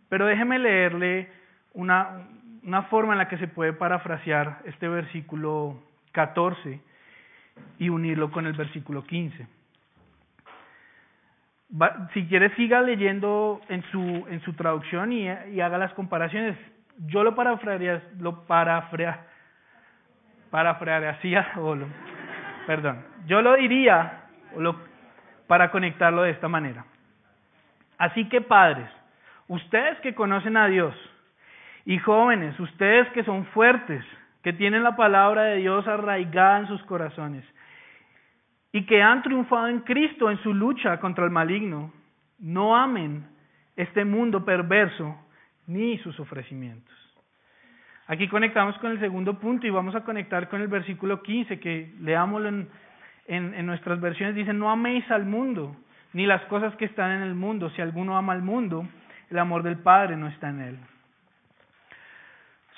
pero déjeme leerle una, una forma en la que se puede parafrasear este versículo 14 y unirlo con el versículo 15 si quiere siga leyendo en su, en su traducción y, haga las comparaciones. Yo lo parafrasearía, lo parafrea, parafrasearía, <laughs> o lo, perdón, yo lo diría lo, para conectarlo de esta manera. Así que padres, ustedes que conocen a Dios y jóvenes, ustedes que son fuertes, que tienen la palabra de Dios arraigada en sus corazones, y que han triunfado en Cristo en su lucha contra el maligno, no amen este mundo perverso ni sus ofrecimientos. Aquí conectamos con el segundo punto y vamos a conectar con el versículo 15, que leámoslo en, nuestras versiones, dice, no améis al mundo, ni las cosas que están en el mundo. Si alguno ama al mundo, el amor del Padre no está en él.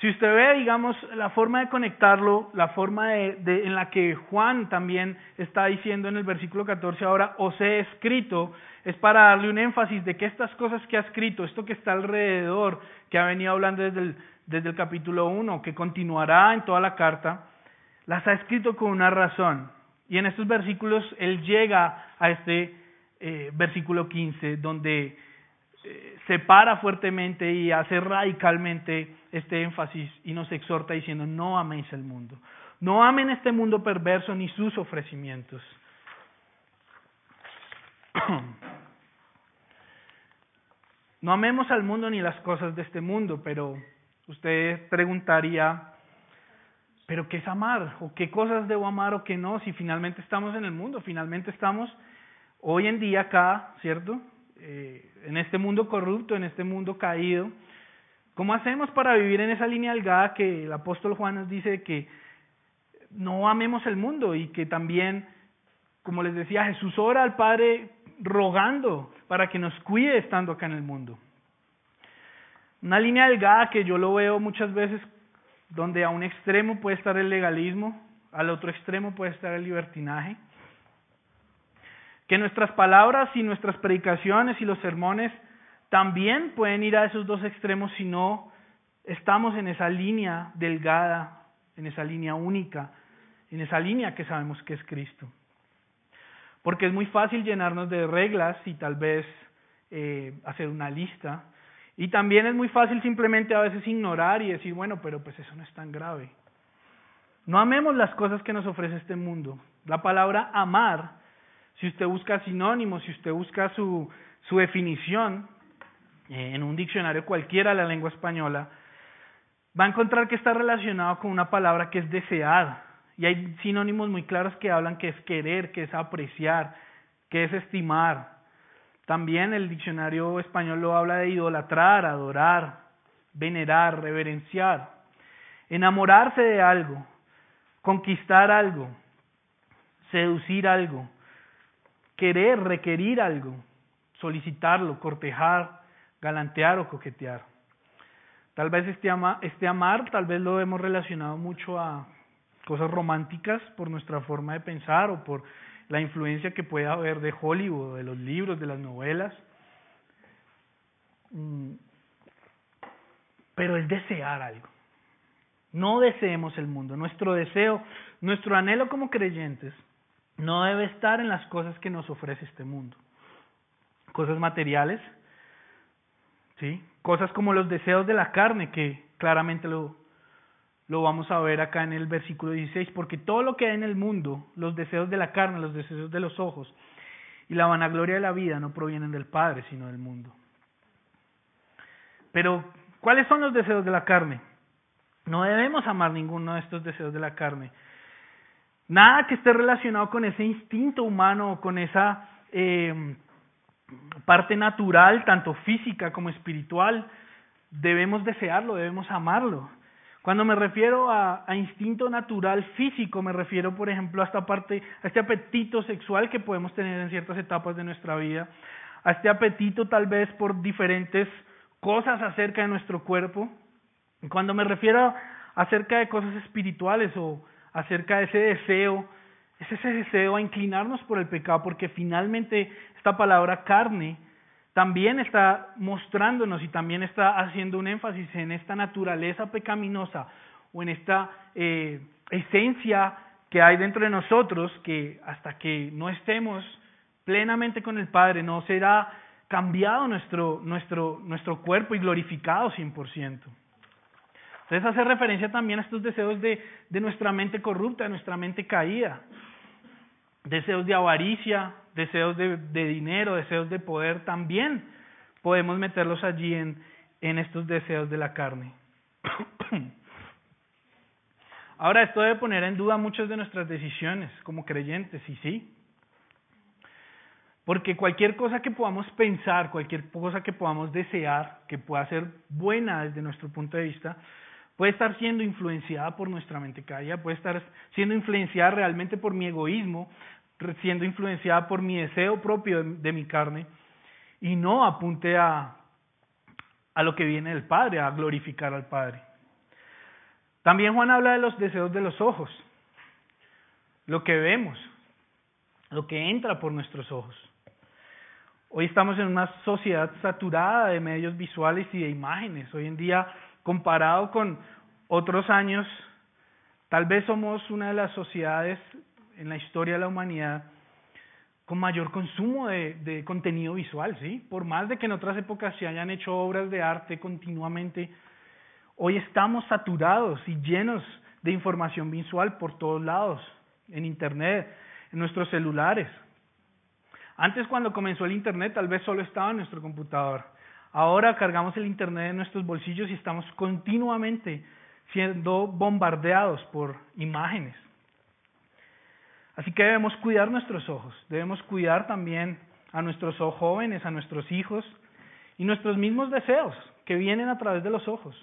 Si usted ve, digamos, la forma de conectarlo, la forma de, en la que Juan también está diciendo en el versículo 14 ahora, os he escrito, es para darle un énfasis de que estas cosas que ha escrito, esto que está alrededor, que ha venido hablando desde el, capítulo 1, que continuará en toda la carta, las ha escrito con una razón. Y en estos versículos él llega a este eh, versículo 15, donde eh, separa fuertemente y hace radicalmente este énfasis y nos exhorta diciendo, no améis el mundo. No amen este mundo perverso ni sus ofrecimientos. <clears throat> No amemos al mundo ni las cosas de este mundo, pero usted preguntaría, ¿pero qué es amar? ¿O qué cosas debo amar o qué no? Si finalmente estamos en el mundo, finalmente estamos hoy en día acá, ¿cierto? Eh, en este mundo corrupto, en este mundo caído. ¿Cómo hacemos para vivir en esa línea delgada que el apóstol Juan nos dice que no amemos el mundo y que también, como les decía, Jesús ora al Padre rogando para que nos cuide estando acá en el mundo? Una línea delgada que yo lo veo muchas veces donde a un extremo puede estar el legalismo, al otro extremo puede estar el libertinaje. Que nuestras palabras y nuestras predicaciones y los sermones también pueden ir a esos dos extremos si no estamos en esa línea delgada, en esa línea única, en esa línea que sabemos que es Cristo. Porque es muy fácil llenarnos de reglas y tal vez eh, hacer una lista. Y también es muy fácil simplemente a veces ignorar y decir, bueno, pero pues eso no es tan grave. No amemos las cosas que nos ofrece este mundo. La palabra amar si usted busca sinónimos, si usted busca su, su definición eh, en un diccionario cualquiera de la lengua española, va a encontrar que está relacionado con una palabra que es desear. Y hay sinónimos muy claros que hablan que es querer, que es apreciar, que es estimar. También el diccionario español lo habla de idolatrar, adorar, venerar, reverenciar, enamorarse de algo, conquistar algo, seducir algo, querer, requerir algo, solicitarlo, cortejar, galantear o coquetear. Tal vez este, ama, este amar, tal vez lo hemos relacionado mucho a cosas románticas por nuestra forma de pensar o por la influencia que puede haber de Hollywood, de los libros, de las novelas. mm, pero es desear algo. No deseemos el mundo. Nuestro deseo, nuestro anhelo como creyentes no debe estar en las cosas que nos ofrece este mundo. Cosas materiales, ¿sí? Cosas como los deseos de la carne, que claramente lo, lo vamos a ver acá en el versículo 16, porque todo lo que hay en el mundo, los deseos de la carne, los deseos de los ojos y la vanagloria de la vida no provienen del Padre, sino del mundo. Pero, ¿cuáles son los deseos de la carne? No debemos amar ninguno de estos deseos de la carne. Nada que esté relacionado con ese instinto humano, con esa eh, parte natural, tanto física como espiritual, debemos desearlo, debemos amarlo. Cuando me refiero a, instinto natural físico, me refiero, por ejemplo, a esta parte, a este apetito sexual que podemos tener en ciertas etapas de nuestra vida, a este apetito tal vez por diferentes cosas acerca de nuestro cuerpo. Cuando me refiero acerca de cosas espirituales o acerca de ese deseo, es ese deseo a inclinarnos por el pecado, porque finalmente esta palabra carne también está mostrándonos y también está haciendo un énfasis en esta naturaleza pecaminosa o en esta eh, esencia que hay dentro de nosotros que hasta que no estemos plenamente con el Padre no será cambiado nuestro, nuestro, nuestro cuerpo y glorificado 100%. Entonces hace referencia también a estos deseos de, de nuestra mente corrupta, de nuestra mente caída, deseos de avaricia, deseos de, dinero, deseos de poder, también podemos meterlos allí en, en estos deseos de la carne. <coughs> Ahora, esto debe poner en duda muchas de nuestras decisiones como creyentes, y sí. Porque cualquier cosa que podamos pensar, cualquier cosa que podamos desear, que pueda ser buena desde nuestro punto de vista, puede estar siendo influenciada por nuestra mente caída, puede estar siendo influenciada realmente por mi egoísmo, siendo influenciada por mi deseo propio de, mi carne y no apunte a, a lo que viene del Padre, a glorificar al Padre. También Juan habla de los deseos de los ojos, lo que vemos, lo que entra por nuestros ojos. Hoy estamos en una sociedad saturada de medios visuales y de imágenes. Hoy en día, comparado con otros años, tal vez somos una de las sociedades en la historia de la humanidad con mayor consumo de, contenido visual, ¿sí? Por más de que en otras épocas se hayan hecho obras de arte continuamente, hoy estamos saturados y llenos de información visual por todos lados, en Internet, en nuestros celulares. Antes cuando comenzó el Internet tal vez solo estaba en nuestro computador. Ahora cargamos el Internet en nuestros bolsillos y estamos continuamente siendo bombardeados por imágenes. Así que debemos cuidar nuestros ojos, debemos cuidar también a nuestros jóvenes, a nuestros hijos y nuestros mismos deseos que vienen a través de los ojos.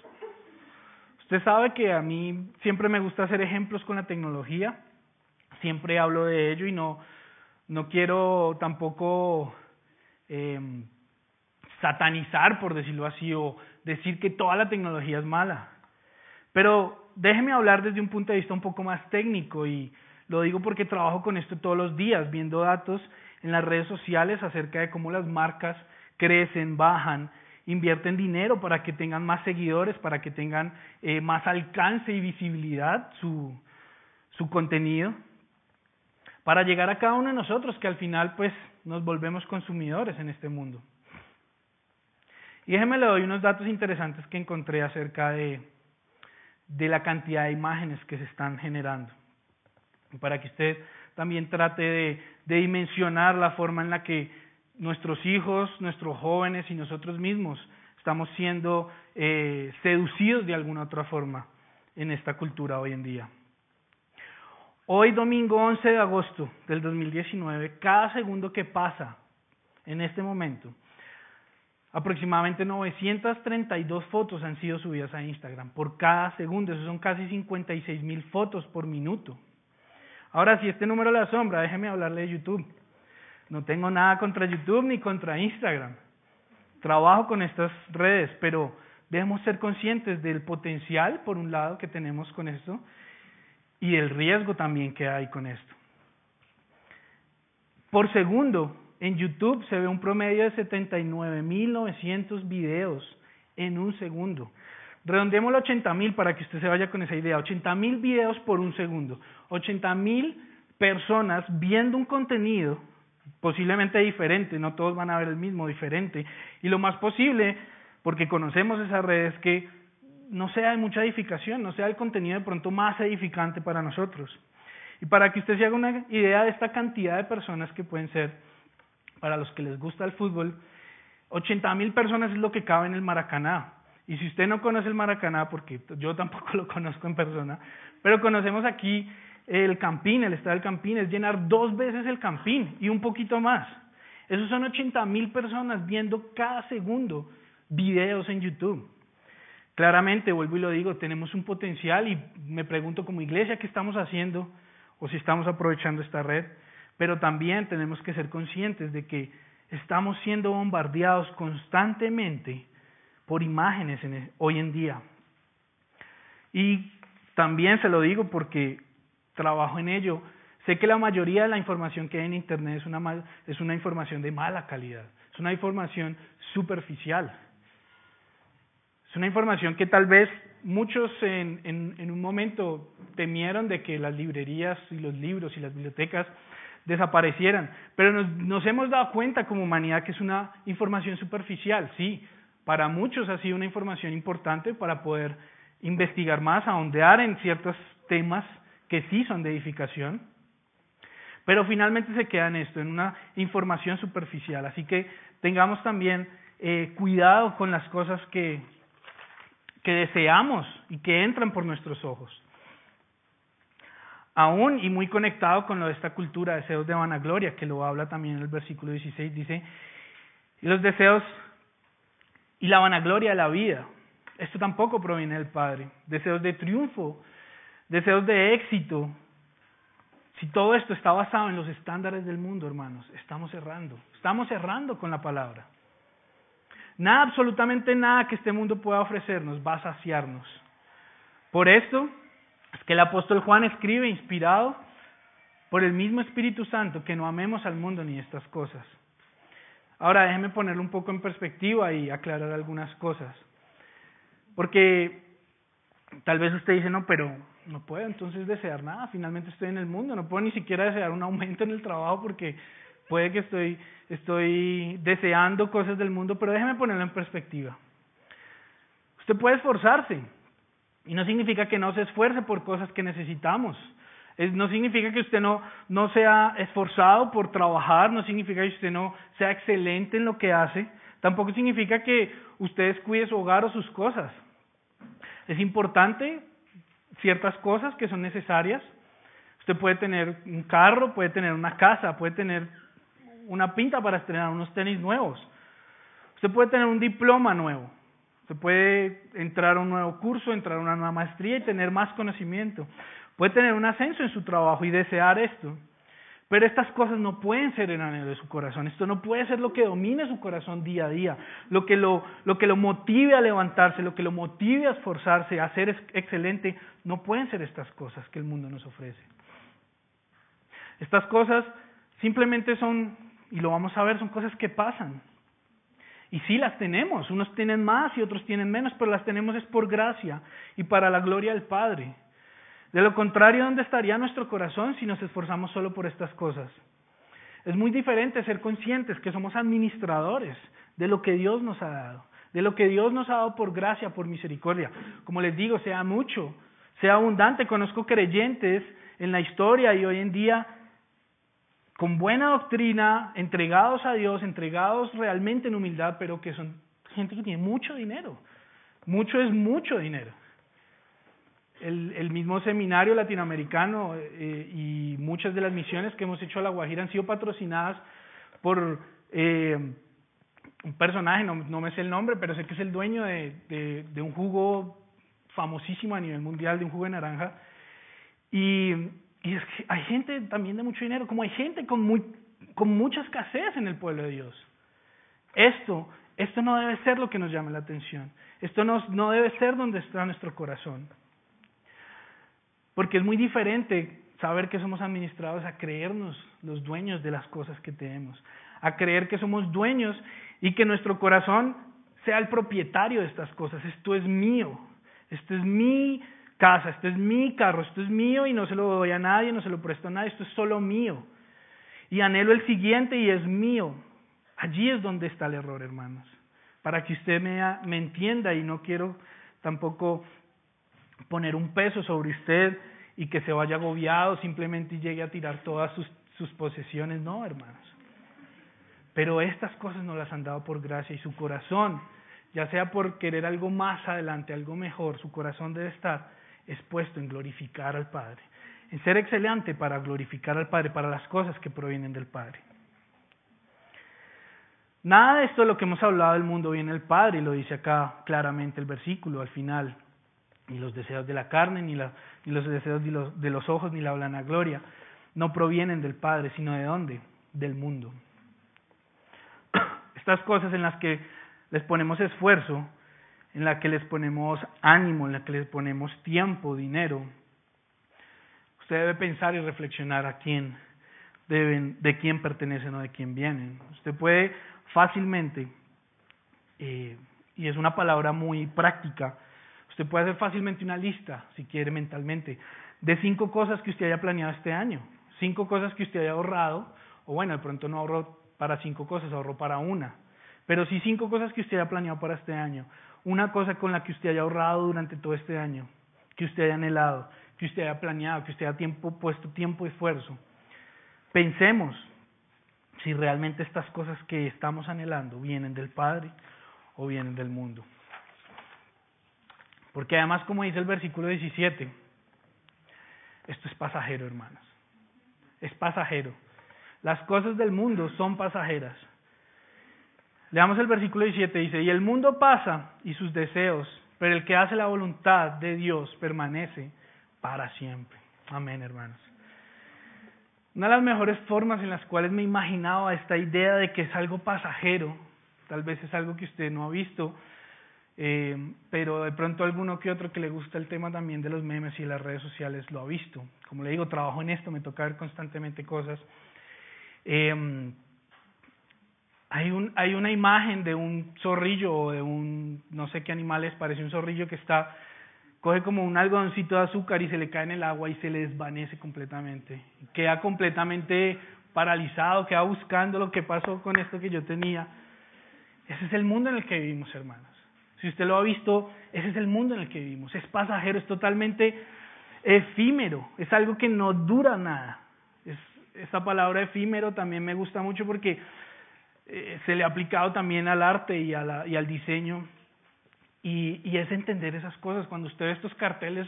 Usted sabe que a mí siempre me gusta hacer ejemplos con la tecnología, siempre hablo de ello y no, no quiero tampoco eh, satanizar, por decirlo así, o decir que toda la tecnología es mala. Pero déjeme hablar desde un punto de vista un poco más técnico y lo digo porque trabajo con esto todos los días, viendo datos en las redes sociales acerca de cómo las marcas crecen, bajan, invierten dinero para que tengan más seguidores, para que tengan eh, más alcance y visibilidad su, su contenido, para llegar a cada uno de nosotros que al final pues nos volvemos consumidores en este mundo. Y déjeme le doy unos datos interesantes que encontré acerca de, de la cantidad de imágenes que se están generando para que usted también trate de, dimensionar la forma en la que nuestros hijos, nuestros jóvenes y nosotros mismos estamos siendo eh, seducidos de alguna otra forma en esta cultura hoy en día. Hoy, domingo 11 de agosto del 2019, cada segundo que pasa en este momento, aproximadamente 932 fotos han sido subidas a Instagram por cada segundo. Eso son casi 56 mil fotos por minuto. Ahora, si este número le asombra, déjeme hablarle de YouTube. No tengo nada contra YouTube ni contra Instagram. Trabajo con estas redes, pero debemos ser conscientes del potencial, por un lado, que tenemos con esto y el riesgo también que hay con esto. Por segundo, En YouTube se ve un promedio de 79.900 videos en un segundo. Redondeémoslo a 80.000 para que usted se vaya con esa idea. 80.000 videos por un segundo. 80.000 personas viendo un contenido posiblemente diferente, no todos van a ver el mismo, diferente. Y lo más posible, porque conocemos esas redes, que no sea de mucha edificación, no sea el contenido de pronto más edificante para nosotros. Y para que usted se haga una idea de esta cantidad de personas que pueden ser, para los que les gusta el fútbol, 80 mil personas es lo que cabe en el Maracaná. Y si usted no conoce el Maracaná, porque yo tampoco <laughs> lo conozco en persona, pero conocemos aquí el Campín, el estado del Campín, es llenar dos veces el Campín y un poquito más. Esos son 80 mil personas viendo cada segundo videos en YouTube. Claramente, vuelvo y lo digo, tenemos un potencial y me pregunto como iglesia qué estamos haciendo o si estamos aprovechando esta red, pero también tenemos que ser conscientes de que estamos siendo bombardeados constantemente por imágenes e, hoy en día. Y también se lo digo porque trabajo en ello. Sé que la mayoría de la información que hay en Internet es una, es una información de mala calidad, es una información superficial. Es una información que tal vez muchos en, en un momento temieron de que las librerías y los libros y las bibliotecas desaparecieran, pero nos, hemos dado cuenta como humanidad que es una información superficial, sí, para muchos ha sido una información importante para poder investigar más, ahondear en ciertos temas que sí son de edificación, pero finalmente se queda en esto, en una información superficial. Así que tengamos también eh, cuidado con las cosas que deseamos y que entran por nuestros ojos. Aún y muy conectado con lo de esta cultura, deseos de vanagloria, que lo habla también en el versículo 16, dice, y los deseos y la vanagloria de la vida. Esto tampoco proviene del Padre. Deseos de triunfo, deseos de éxito. Si todo esto está basado en los estándares del mundo, hermanos, estamos errando. Estamos errando con la palabra. Nada, absolutamente nada que este mundo pueda ofrecernos va a saciarnos. Por esto es que el apóstol Juan escribe inspirado por el mismo Espíritu Santo que no amemos al mundo ni estas cosas. Ahora déjeme ponerlo un poco en perspectiva y aclarar algunas cosas. Porque tal vez usted dice, no, pero no puedo entonces desear nada, finalmente estoy en el mundo, no puedo ni siquiera desear un aumento en el trabajo porque puede que estoy, estoy deseando cosas del mundo, pero déjeme ponerlo en perspectiva. Usted puede esforzarse y no significa que no se esfuerce por cosas que necesitamos. no significa que usted no, no sea esforzado por trabajar, no significa que usted no sea excelente en lo que hace, tampoco significa que usted descuide su hogar o sus cosas. Es importante ciertas cosas que son necesarias. Usted puede tener un carro, puede tener una casa, puede tener una pinta para estrenar unos tenis nuevos. Usted puede tener un diploma nuevo. Usted puede entrar a un nuevo curso, entrar a una nueva maestría y tener más conocimiento. Puede tener un ascenso en su trabajo y desear esto. Pero estas cosas no pueden ser el anhelo de su corazón. Esto no puede ser lo que domine su corazón día a día, lo que lo, lo que lo motive a levantarse, lo que lo motive a esforzarse, a ser excelente. No pueden ser estas cosas que el mundo nos ofrece. Estas cosas simplemente son, y lo vamos a ver, son cosas que pasan. Y sí las tenemos, unos tienen más y otros tienen menos, pero las tenemos es por gracia y para la gloria del Padre. De lo contrario, ¿dónde estaría nuestro corazón si nos esforzamos solo por estas cosas? Es muy diferente ser conscientes que somos administradores de lo que Dios nos ha dado, de lo que Dios nos ha dado por gracia, por misericordia. Como les digo, sea mucho, sea abundante. Conozco creyentes en la historia y hoy en día con buena doctrina, entregados a Dios, entregados realmente en humildad, pero que son gente que tiene mucho dinero. Mucho es mucho dinero el, el mismo seminario latinoamericano eh, y muchas de las misiones que hemos hecho a La Guajira han sido patrocinadas por eh, un personaje, no, no, me sé el nombre, pero sé que es el dueño de, de, de, un jugo famosísimo a nivel mundial, de un jugo de naranja. Y, y es que hay gente también de mucho dinero, como hay gente con, con mucha escasez en el pueblo de Dios. Esto, esto no debe ser lo que nos llame la atención. Esto no, no debe ser donde está nuestro corazón. Porque es muy diferente saber que somos administrados a creernos los dueños de las cosas que tenemos, a creer que somos dueños y que nuestro corazón sea el propietario de estas cosas. Esto es mío, esto es mi casa, esto es mi carro, esto es mío y no se lo doy a nadie, no se lo presto a nadie, esto es solo mío. Y anhelo el siguiente y es mío. Allí es donde está el error, hermanos. Para que usted me, entienda y no quiero tampoco poner un peso sobre usted y que se vaya agobiado simplemente y llegue a tirar todas sus posesiones. No, hermanos. Pero estas cosas no las han dado por gracia y su corazón, ya sea por querer algo más adelante, algo mejor, su corazón debe estar expuesto en glorificar al Padre, en ser excelente para glorificar al Padre, para las cosas que provienen del Padre. Nada de esto de lo que hemos hablado del mundo viene del Padre, y lo dice acá claramente el versículo al final. Ni los deseos de la carne, ni, ni los deseos de los, ojos, ni la gloria no provienen del Padre, sino de dónde? Del mundo. <coughs> Estas cosas en las que les ponemos esfuerzo, en las que les ponemos ánimo, en las que les ponemos tiempo, dinero, usted debe pensar y reflexionar a quién de quién pertenecen o de quién vienen. Usted puede fácilmente, eh, y es una palabra muy práctica, usted puede hacer fácilmente una lista, si quiere mentalmente, de cinco cosas que usted haya planeado este año, cinco cosas que usted haya ahorrado, o bueno, de pronto no ahorró para cinco cosas, ahorró para una, pero sí cinco cosas que usted haya planeado para este año, una cosa con la que usted haya ahorrado durante todo este año, que usted haya anhelado, que usted haya planeado, que usted haya tiempo, puesto tiempo y esfuerzo. Pensemos si realmente estas cosas que estamos anhelando vienen del Padre o vienen del mundo. Porque además, como dice el versículo 17, esto es pasajero, hermanos. Es pasajero. Las cosas del mundo son pasajeras. Leamos el versículo 17, dice, y el mundo pasa y sus deseos, pero el que hace la voluntad de Dios permanece para siempre. Amén, hermanos. Una de las mejores formas en las cuales me imaginaba esta idea de que es algo pasajero, tal vez es algo que usted no ha visto, eh, pero de pronto alguno que otro que le gusta el tema también de los memes y las redes sociales lo ha visto. Como le digo, trabajo en esto, me toca ver constantemente cosas. Eh, hay, un, hay una imagen de un zorrillo o de un, no sé qué animal es, parece un zorrillo que está coge como un algodoncito de azúcar y se le cae en el agua y se le desvanece completamente. Queda completamente paralizado, queda buscando lo que pasó con esto que yo tenía. Ese es el mundo en el que vivimos, hermanos. Si usted lo ha visto, ese es el mundo en el que vivimos. Es pasajero, es totalmente efímero, es algo que no dura nada. Es, esta palabra efímero también me gusta mucho porque eh, se le ha aplicado también al arte y, a la, al diseño y, y es entender esas cosas. Cuando usted ve estos carteles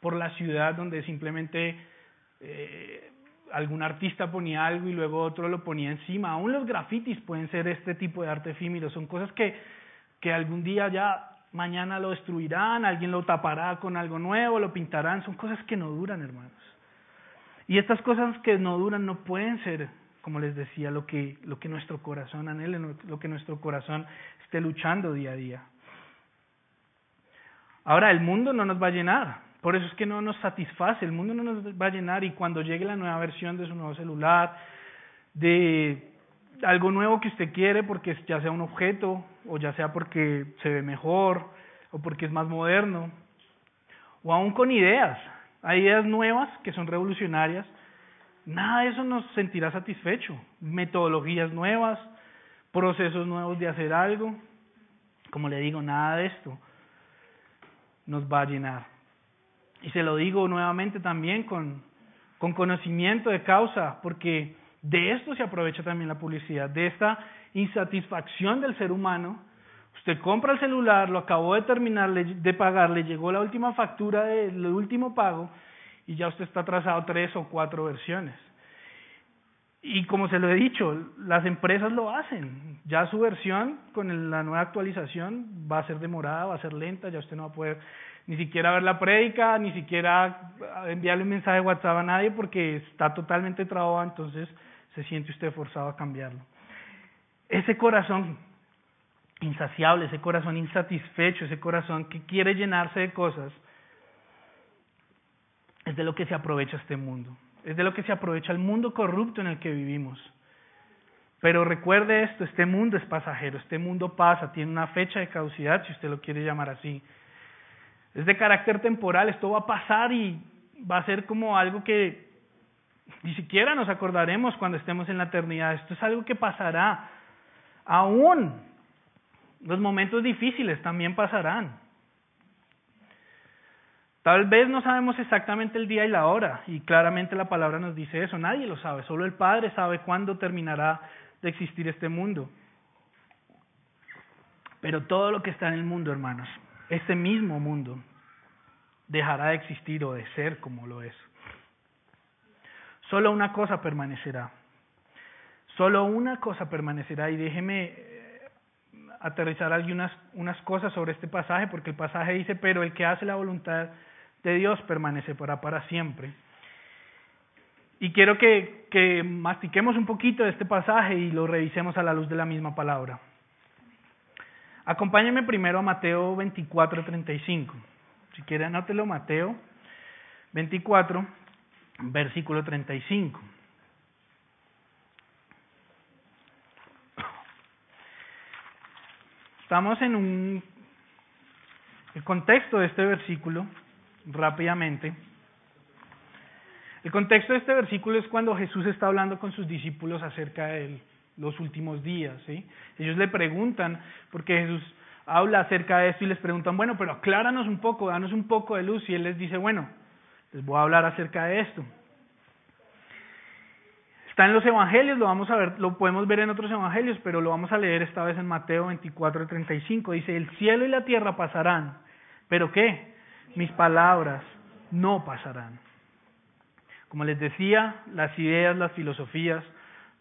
por la ciudad donde simplemente eh, algún artista ponía algo y luego otro lo ponía encima, aún los grafitis pueden ser este tipo de arte efímero, son cosas que, que algún día ya mañana lo destruirán, alguien lo tapará con algo nuevo, lo pintarán, son cosas que no duran, hermanos. Y estas cosas que no duran no pueden ser, como les decía, lo que, lo que nuestro corazón anhele, lo que nuestro corazón esté luchando día a día. Ahora, el mundo no nos va a llenar, por eso es que no nos satisface, el mundo no nos va a llenar y cuando llegue la nueva versión de su nuevo celular, de algo nuevo que usted quiere, porque ya sea un objeto, o ya sea porque se ve mejor, o porque es más moderno, o aún con ideas, hay ideas nuevas que son revolucionarias, nada de eso nos sentirá satisfecho, metodologías nuevas, procesos nuevos de hacer algo, como le digo, nada de esto nos va a llenar. Y se lo digo nuevamente también con, con conocimiento de causa, porque de esto se aprovecha también la publicidad, de esta insatisfacción del ser humano. Usted compra el celular, lo acabó de terminar de pagar, le llegó la última factura del último pago y ya usted está atrasado tres o cuatro versiones. Y como se lo he dicho, las empresas lo hacen. Ya su versión con la nueva actualización va a ser demorada, va a ser lenta, ya usted no va a poder ni siquiera ver la prédica, ni siquiera enviarle un mensaje de WhatsApp a nadie porque está totalmente trabado, entonces se siente usted forzado a cambiarlo. Ese corazón insaciable, ese corazón insatisfecho, ese corazón que quiere llenarse de cosas, es de lo que se aprovecha este mundo. es de lo que se aprovecha el mundo corrupto en el que vivimos. Pero recuerde esto, este mundo es pasajero, este mundo pasa, tiene una fecha de caducidad, si usted lo quiere llamar así. Es de carácter temporal, esto va a pasar y va a ser como algo que ni siquiera nos acordaremos cuando estemos en la eternidad. Esto es algo que pasará. Aún los momentos difíciles también pasarán. Tal vez no sabemos exactamente el día y la hora, y claramente la palabra nos dice eso, nadie lo sabe, solo el Padre sabe cuándo terminará de existir este mundo. Pero todo lo que está en el mundo, hermanos, este mismo mundo, dejará de existir o de ser como lo es. Solo una cosa permanecerá. Solo una cosa permanecerá. Y déjeme eh, aterrizar algunas unas cosas sobre este pasaje, porque el pasaje dice, pero el que hace la voluntad de Dios permanece para, siempre. Y quiero que, que mastiquemos un poquito de este pasaje y lo revisemos a la luz de la misma palabra. Acompáñenme primero a Mateo 24, 35. Si quiere, anótelo, Mateo 24, versículo 35. Estamos en un... El contexto de este versículo, rápidamente, el contexto de este versículo es cuando Jesús está hablando con sus discípulos acerca de los últimos días. ¿sí? Ellos le preguntan, porque Jesús habla acerca de esto y les preguntan, bueno, pero acláranos un poco, danos un poco de luz. Y Él les dice, bueno, les voy a hablar acerca de esto. Está en los evangelios, lo vamos a ver, lo podemos ver en otros evangelios, pero lo vamos a leer esta vez en Mateo 24, 35. Dice, el cielo y la tierra pasarán, pero ¿qué? Mis palabras no pasarán. Como les decía, las ideas, las filosofías,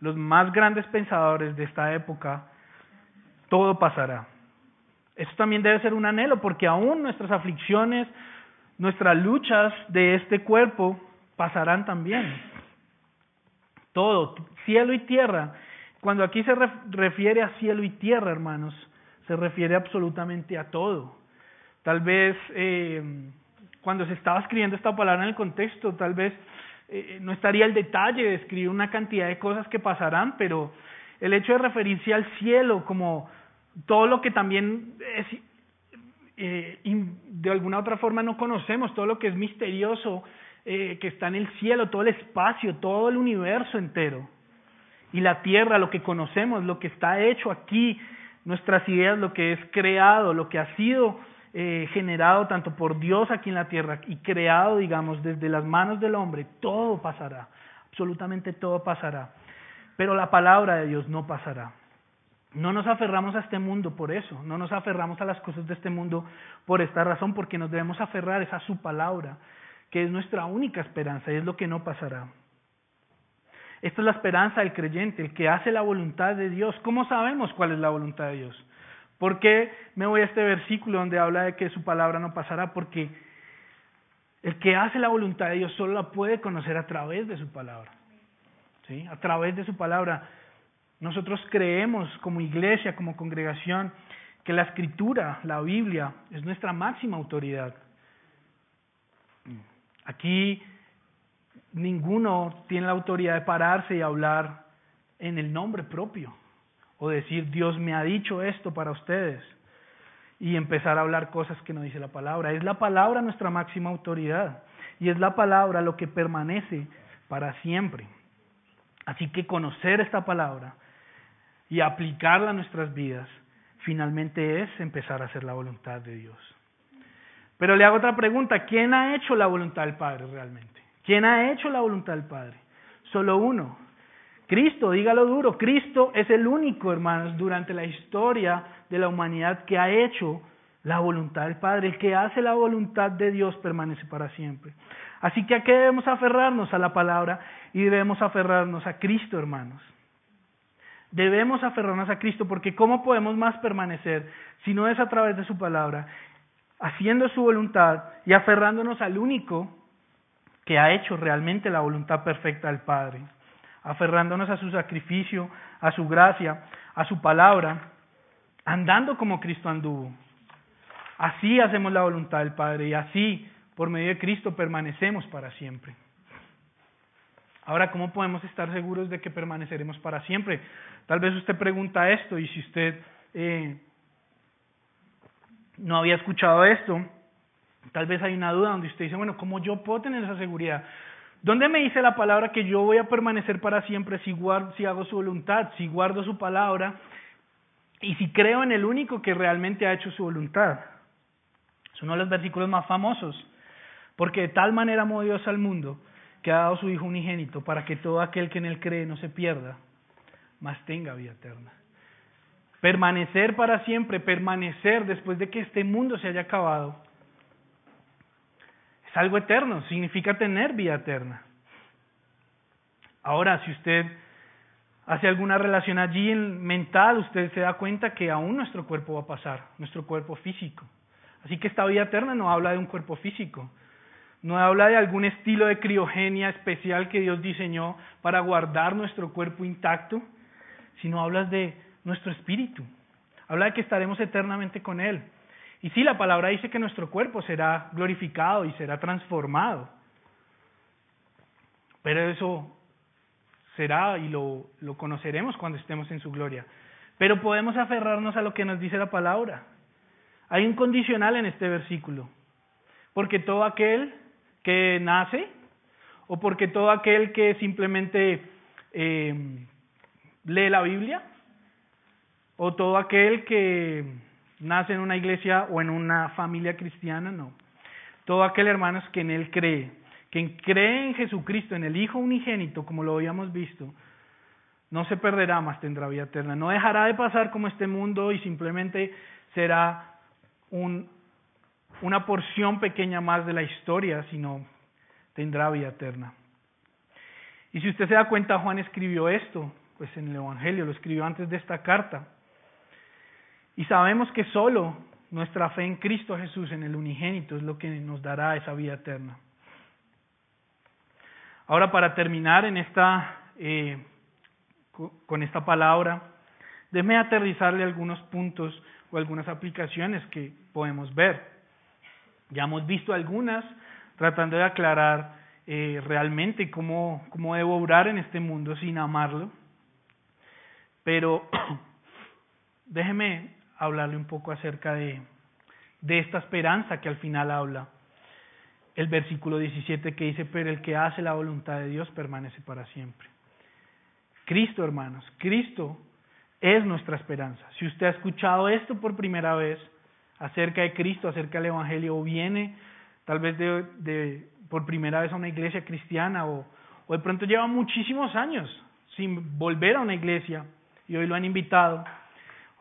los más grandes pensadores de esta época, todo pasará. Esto también debe ser un anhelo, porque aún nuestras aflicciones, nuestras luchas de este cuerpo pasarán también. Todo, cielo y tierra. Cuando aquí se refiere a cielo y tierra, hermanos, se refiere absolutamente a todo. Tal vez eh, cuando se estaba escribiendo esta palabra en el contexto, tal vez eh, no estaría el detalle de escribir una cantidad de cosas que pasarán, pero el hecho de referirse al cielo como todo lo que también es, eh, de alguna otra forma no conocemos, todo lo que es misterioso, eh, que está en el cielo, todo el espacio, todo el universo entero. Y la tierra, lo que conocemos, lo que está hecho aquí, nuestras ideas, lo que es creado, lo que ha sido eh, generado tanto por Dios aquí en la tierra y creado, digamos, desde las manos del hombre, todo pasará, absolutamente todo pasará. Pero la palabra de Dios no pasará. No nos aferramos a este mundo por eso, no nos aferramos a las cosas de este mundo por esta razón, porque nos debemos aferrar a su palabra, que es nuestra única esperanza y es lo que no pasará. Esta es la esperanza del creyente, el que hace la voluntad de Dios. ¿Cómo sabemos cuál es la voluntad de Dios? ¿Por qué me voy a este versículo donde habla de que su palabra no pasará? Porque el que hace la voluntad de Dios solo la puede conocer a través de su palabra. ¿Sí? A través de su palabra. Nosotros creemos como iglesia, como congregación, que la escritura, la Biblia, es nuestra máxima autoridad. Aquí ninguno tiene la autoridad de pararse y hablar en el nombre propio o decir, Dios me ha dicho esto para ustedes y empezar a hablar cosas que no dice la palabra. Es la palabra nuestra máxima autoridad y es la palabra lo que permanece para siempre. Así que conocer esta palabra y aplicarla a nuestras vidas finalmente es empezar a hacer la voluntad de Dios. Pero le hago otra pregunta, ¿quién ha hecho la voluntad del Padre realmente? ¿Quién ha hecho la voluntad del Padre? Solo uno, Cristo, dígalo duro, Cristo es el único, hermanos, durante la historia de la humanidad que ha hecho la voluntad del Padre. El que hace la voluntad de Dios permanece para siempre. Así que a qué debemos aferrarnos a la palabra y debemos aferrarnos a Cristo, hermanos. Debemos aferrarnos a Cristo porque ¿cómo podemos más permanecer si no es a través de su palabra, haciendo su voluntad y aferrándonos al único que ha hecho realmente la voluntad perfecta del Padre? Aferrándonos a su sacrificio, a su gracia, a su palabra, andando como Cristo anduvo. Así hacemos la voluntad del Padre y así, por medio de Cristo, permanecemos para siempre. Ahora, ¿cómo podemos estar seguros de que permaneceremos para siempre? Tal vez usted pregunta esto y si usted eh, no había escuchado esto, tal vez hay una duda donde usted dice, bueno, ¿cómo yo puedo tener esa seguridad? ¿Dónde me dice la palabra que yo voy a permanecer para siempre si, si hago su voluntad, si guardo su palabra y si creo en el único que realmente ha hecho su voluntad? Es uno de los versículos más famosos, porque de tal manera amó Dios al mundo que ha dado su Hijo unigénito para que todo aquel que en él cree no se pierda, mas tenga vida eterna. Permanecer para siempre, permanecer después de que este mundo se haya acabado, es algo eterno, significa tener vida eterna. Ahora, si usted hace alguna relación allí mental, usted se da cuenta que aún nuestro cuerpo va a pasar, nuestro cuerpo físico. Así que esta vida eterna no habla de un cuerpo físico, no habla de algún estilo de criogenia especial que Dios diseñó para guardar nuestro cuerpo intacto, sino habla de nuestro espíritu. Habla de que estaremos eternamente con Él. Y sí, la palabra dice que nuestro cuerpo será glorificado y será transformado. Pero eso será y lo, conoceremos cuando estemos en su gloria. Pero podemos aferrarnos a lo que nos dice la palabra. Hay un condicional en este versículo. Porque todo aquel que nace, o porque todo aquel que simplemente eh, lee la Biblia, o todo aquel que nace en una iglesia o en una familia cristiana, no. Todo aquel, hermanos, que en Él cree, que cree en Jesucristo, en el Hijo unigénito, como lo habíamos visto, no se perderá, más tendrá vida eterna. No dejará de pasar como este mundo y simplemente será un, una porción pequeña más de la historia, sino tendrá vida eterna. Y si usted se da cuenta, Juan escribió esto, pues en el Evangelio, lo escribió antes de esta carta. Y sabemos que solo nuestra fe en Cristo Jesús, en el unigénito, es lo que nos dará esa vida eterna. Ahora, para terminar en esta, eh, con esta palabra, déjeme aterrizarle algunos puntos o algunas aplicaciones que podemos ver. Ya hemos visto algunas tratando de aclarar eh, realmente cómo, cómo debo obrar en este mundo sin amarlo. Pero <clears throat> déjeme hablarle un poco acerca de, esta esperanza que al final habla. El versículo 17 que dice, pero el que hace la voluntad de Dios permanece para siempre. Cristo, hermanos, Cristo es nuestra esperanza. Si usted ha escuchado esto por primera vez, acerca de Cristo, acerca del Evangelio, o viene tal vez de, por primera vez a una iglesia cristiana, o de pronto lleva muchísimos años sin volver a una iglesia y hoy lo han invitado.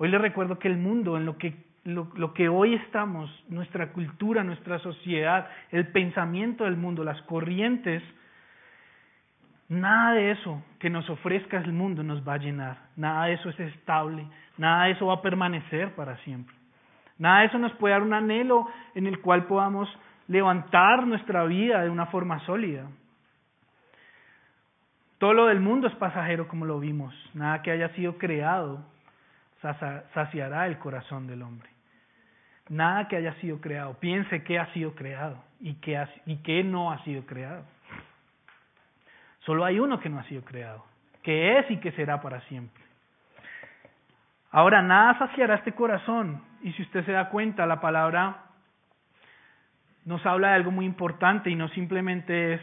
Hoy le recuerdo que el mundo, en lo que, lo que hoy estamos, nuestra cultura, nuestra sociedad, el pensamiento del mundo, las corrientes, Nada de eso que nos ofrezca el mundo nos va a llenar. Nada de eso es estable. Nada de eso va a permanecer para siempre. Nada de eso nos puede dar un anhelo en el cual podamos levantar nuestra vida de una forma sólida. Todo lo del mundo es pasajero como lo vimos. Nada que haya sido creado saciará el corazón del hombre. Nada que haya sido creado. Piense qué ha sido creado y qué, y qué no ha sido creado. Solo hay uno que no ha sido creado, que es y que será para siempre. Ahora, nada saciará este corazón. Y si usted se da cuenta, la palabra nos habla de algo muy importante y no simplemente es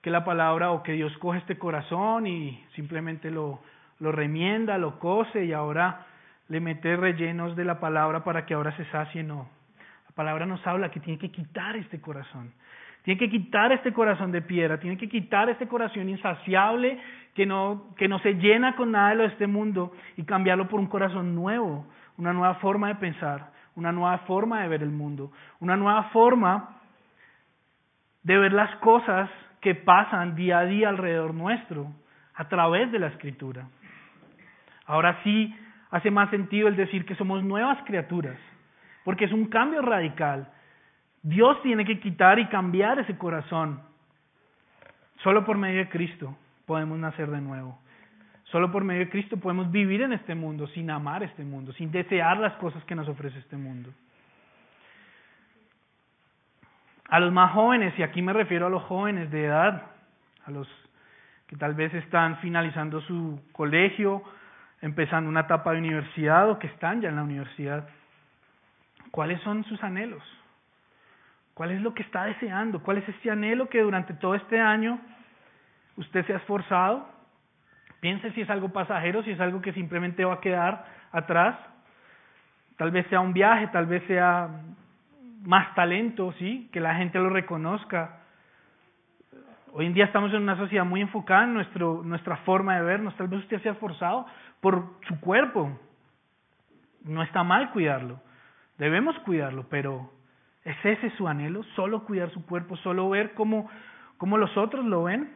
que la palabra o que Dios coge este corazón y simplemente lo, lo remienda, lo cose y ahora le mete rellenos de la palabra para que ahora se sacie. No. La palabra nos habla que tiene que quitar este corazón. Tiene que quitar este corazón de piedra, tiene que quitar este corazón insaciable que no, que no se llena con nada de lo de este mundo y cambiarlo por un corazón nuevo, una nueva forma de pensar, una nueva forma de ver el mundo, una nueva forma de ver las cosas que pasan día a día alrededor nuestro a través de la escritura. Ahora sí hace más sentido el decir que somos nuevas criaturas, porque es un cambio radical Dios tiene que quitar y cambiar ese corazón. Solo por medio de Cristo podemos nacer de nuevo. Solo por medio de Cristo podemos vivir en este mundo sin amar este mundo, sin desear las cosas que nos ofrece este mundo. A los más jóvenes, y aquí me refiero a los jóvenes de edad, a los que tal vez están finalizando su colegio, empezando una etapa de universidad o que están ya en la universidad. ¿Cuáles son sus anhelos? ¿Cuál es lo que está deseando? ¿Cuál es ese anhelo que durante todo este año usted se ha esforzado? Piense si es algo pasajero, si es algo que simplemente va a quedar atrás. Tal vez sea un viaje, tal vez sea más talento, ¿sí? Que la gente lo reconozca. Hoy en día estamos en una sociedad muy enfocada en nuestro, nuestra forma de vernos. Tal vez usted se ha esforzado por su cuerpo. No está mal cuidarlo. Debemos cuidarlo, pero ¿es ese su anhelo? ¿Solo cuidar su cuerpo? ¿Solo ver cómo, cómo los otros lo ven?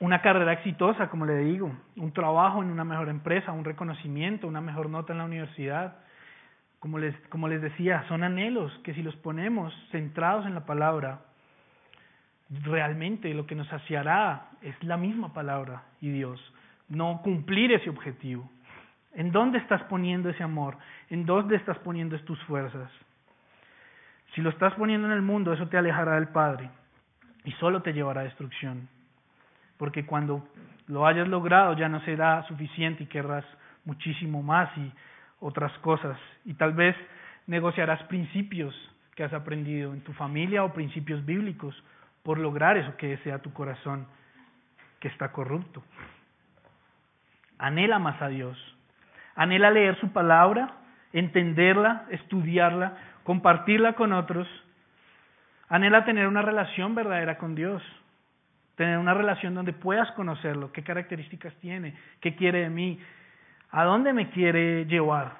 Una carrera exitosa, como le digo, un trabajo en una mejor empresa, un reconocimiento, una mejor nota en la universidad. Como les, como les decía, son anhelos que si los ponemos centrados en la palabra, realmente lo que nos saciará es la misma palabra y Dios, no cumplir ese objetivo. ¿En dónde estás poniendo ese amor? ¿En dónde estás poniendo tus fuerzas? Si lo estás poniendo en el mundo, eso te alejará del Padre y solo te llevará a destrucción. Porque cuando lo hayas logrado ya no será suficiente y querrás muchísimo más y otras cosas. Y tal vez negociarás principios que has aprendido en tu familia o principios bíblicos por lograr eso que desea tu corazón, que está corrupto. Anhela más a Dios. Anhela leer su palabra, entenderla, estudiarla, compartirla con otros. Anhela tener una relación verdadera con Dios. Tener una relación donde puedas conocerlo, qué características tiene, qué quiere de mí, a dónde me quiere llevar.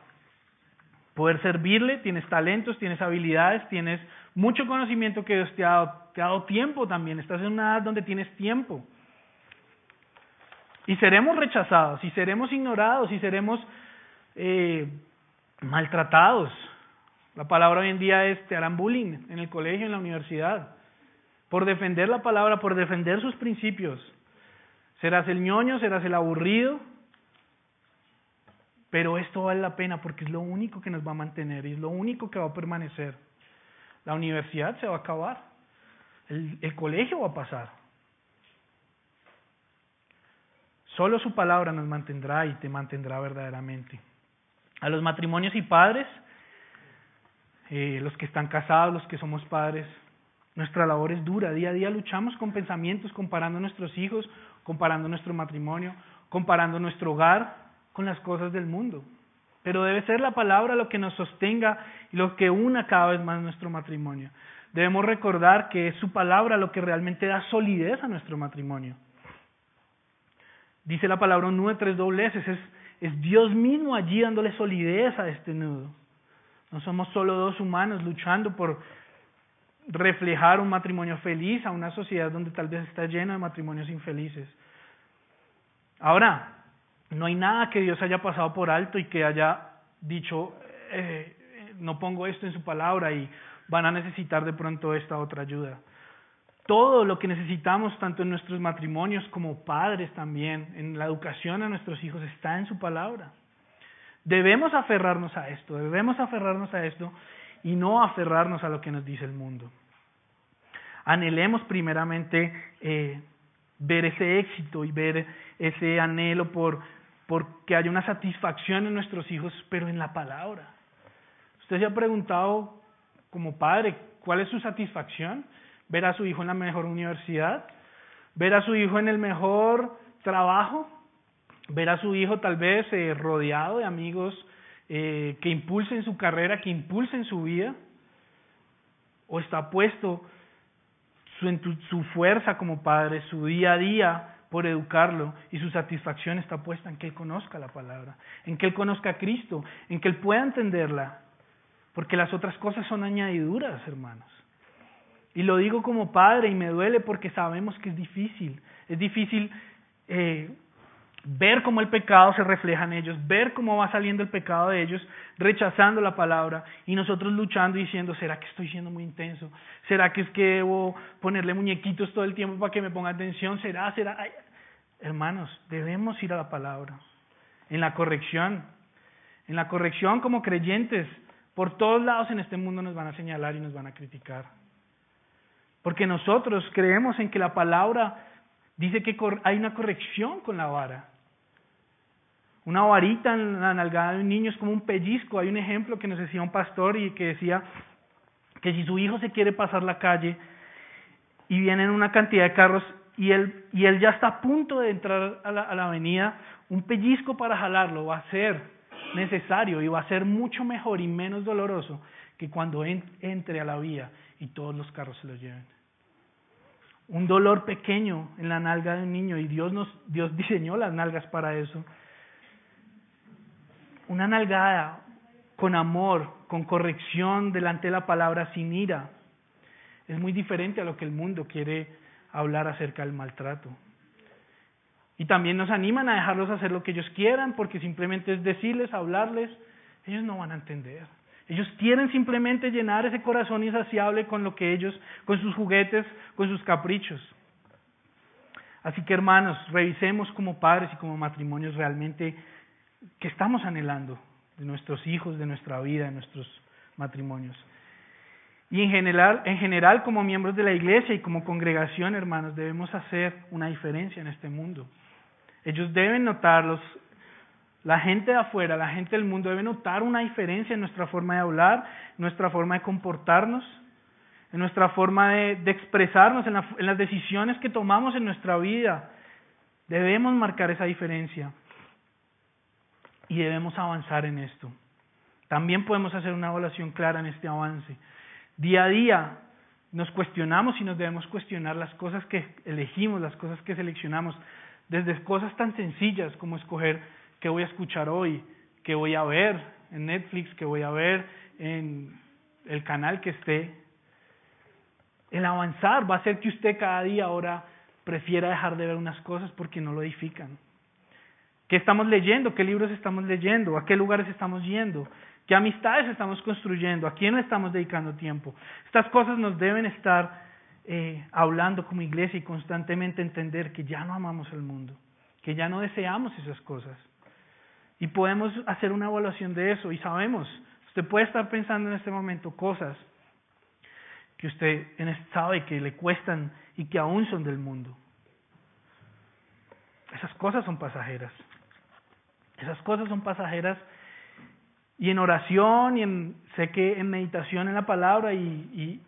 Poder servirle, tienes talentos, tienes habilidades, tienes mucho conocimiento que Dios te ha dado, te dado tiempo también, estás en una edad donde tienes tiempo. Y seremos rechazados, y seremos ignorados, y seremos eh, maltratados. La palabra hoy en día es, te harán bullying en el colegio, en la universidad, por defender la palabra, por defender sus principios. Serás el ñoño, serás el aburrido, pero esto vale la pena porque es lo único que nos va a mantener y es lo único que va a permanecer. La universidad se va a acabar. El, colegio va a pasar. Solo su palabra nos mantendrá y te mantendrá verdaderamente. A los matrimonios y padres, eh, los que están casados, los que somos padres, nuestra labor es dura. Día a día luchamos con pensamientos, comparando nuestros hijos, comparando nuestro matrimonio, comparando nuestro hogar, con las cosas del mundo. Pero debe ser la palabra lo que nos sostenga y lo que una cada vez más nuestro matrimonio. Debemos recordar que es su palabra lo que realmente da solidez a nuestro matrimonio. Dice la palabra un nudo de tres dobleces, es, es Dios mismo allí dándole solidez a este nudo. No somos solo dos humanos luchando por reflejar un matrimonio feliz a una sociedad donde tal vez está llena de matrimonios infelices. Ahora, no hay nada que Dios haya pasado por alto y que haya dicho, eh, no pongo esto en su palabra y van a necesitar de pronto esta otra ayuda. Todo lo que necesitamos, tanto en nuestros matrimonios como padres también, en la educación a nuestros hijos, está en su palabra. Debemos aferrarnos a esto, debemos aferrarnos a esto y no aferrarnos a lo que nos dice el mundo. Anhelemos primeramente eh, ver ese éxito y ver ese anhelo por porque haya una satisfacción en nuestros hijos, pero en la palabra. ¿Usted se ha preguntado como padre cuál es su satisfacción? ¿Ver a su hijo en la mejor universidad? ¿Ver a su hijo en el mejor trabajo? ¿Ver a su hijo tal vez eh, rodeado de amigos eh, que impulsen su carrera, que impulsen su vida? ¿O está puesto su, su fuerza como padre, su día a día, por educarlo y su satisfacción está puesta en que él conozca la palabra, en que él conozca a Cristo, en que él pueda entenderla, porque las otras cosas son añadiduras, hermanos. Y lo digo como padre y me duele porque sabemos que es difícil, es difícil eh, ver cómo el pecado se refleja en ellos, ver cómo va saliendo el pecado de ellos, rechazando la palabra y nosotros luchando y diciendo, ¿será que estoy siendo muy intenso? ¿Será que es que debo ponerle muñequitos todo el tiempo para que me ponga atención? ¿Será? ¿Será? Hermanos, debemos ir a la palabra, en la corrección, en la corrección como creyentes, por todos lados en este mundo nos van a señalar y nos van a criticar. Porque nosotros creemos en que la palabra dice que hay una corrección con la vara. Una varita en la nalgada de un niño es como un pellizco. Hay un ejemplo que nos decía un pastor y que decía que si su hijo se quiere pasar la calle y vienen una cantidad de carros y él, y él ya está a punto de entrar a la, a la avenida, un pellizco para jalarlo va a ser necesario y va a ser mucho mejor y menos doloroso que cuando entre a la vía y todos los carros se lo lleven. Un dolor pequeño en la nalga de un niño y Dios nos Dios diseñó las nalgas para eso una nalgada con amor, con corrección delante de la palabra sin ira, es muy diferente a lo que el mundo quiere hablar acerca del maltrato. Y también nos animan a dejarlos hacer lo que ellos quieran, porque simplemente es decirles, hablarles, ellos no van a entender. Ellos quieren simplemente llenar ese corazón insaciable con lo que ellos, con sus juguetes, con sus caprichos. Así que hermanos, revisemos como padres y como matrimonios realmente que estamos anhelando de nuestros hijos, de nuestra vida, de nuestros matrimonios. Y en general, en general, como miembros de la iglesia y como congregación, hermanos, debemos hacer una diferencia en este mundo. Ellos deben notarlos, la gente de afuera, la gente del mundo debe notar una diferencia en nuestra forma de hablar, nuestra forma de comportarnos, en nuestra forma de, expresarnos, en, en las decisiones que tomamos en nuestra vida. Debemos marcar esa diferencia y debemos avanzar en esto. También podemos hacer una evaluación clara en este avance. Día a día nos cuestionamos y nos debemos cuestionar las cosas que elegimos, las cosas que seleccionamos, desde cosas tan sencillas como escoger qué voy a escuchar hoy, qué voy a ver en Netflix, qué voy a ver en el canal que esté. El avanzar va a hacer que usted cada día ahora prefiera dejar de ver unas cosas porque no lo edifican. ¿Qué estamos leyendo? ¿Qué libros estamos leyendo? ¿A qué lugares estamos yendo? ¿Qué amistades estamos construyendo? ¿A quién estamos dedicando tiempo? Estas cosas nos deben estar eh, hablando como iglesia y constantemente entender que ya no amamos el mundo, que ya no deseamos esas cosas. Y podemos hacer una evaluación de eso y sabemos, usted puede estar pensando en este momento cosas que usted sabe que le cuestan y que aún son del mundo. Esas cosas son pasajeras. Esas cosas son pasajeras y en oración y en, sé que en meditación en la palabra y,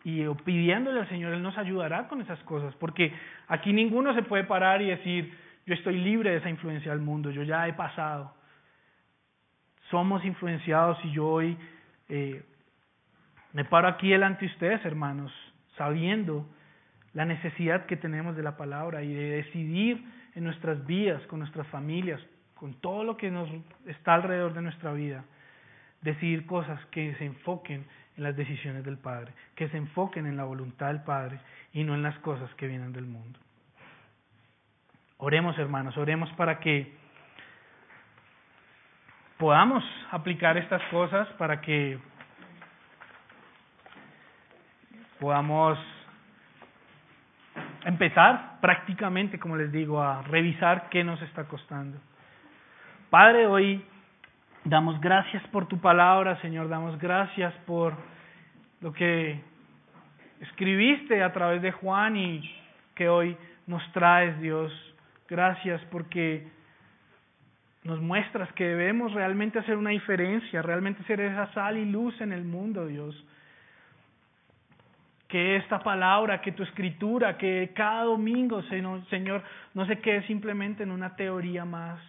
pidiéndole al Señor, Él nos ayudará con esas cosas, porque aquí ninguno se puede parar y decir, yo estoy libre de esa influencia del mundo, yo ya he pasado. Somos influenciados y yo hoy eh, me paro aquí delante de ustedes, hermanos, sabiendo la necesidad que tenemos de la palabra y de decidir en nuestras vidas, con nuestras familias, con todo lo que nos está alrededor de nuestra vida, decidir cosas que se enfoquen en las decisiones del Padre, que se enfoquen en la voluntad del Padre y no en las cosas que vienen del mundo. Oremos, hermanos, oremos para que podamos aplicar estas cosas, para que podamos empezar prácticamente, como les digo, a revisar qué nos está costando. Padre, hoy damos gracias por tu palabra, Señor, damos gracias por lo que escribiste a través de Juan y que hoy nos traes, Dios. Gracias porque nos muestras que debemos realmente hacer una diferencia, realmente ser esa sal y luz en el mundo, Dios. Que esta palabra, que tu escritura, que cada domingo, Señor, no se quede simplemente en una teoría más,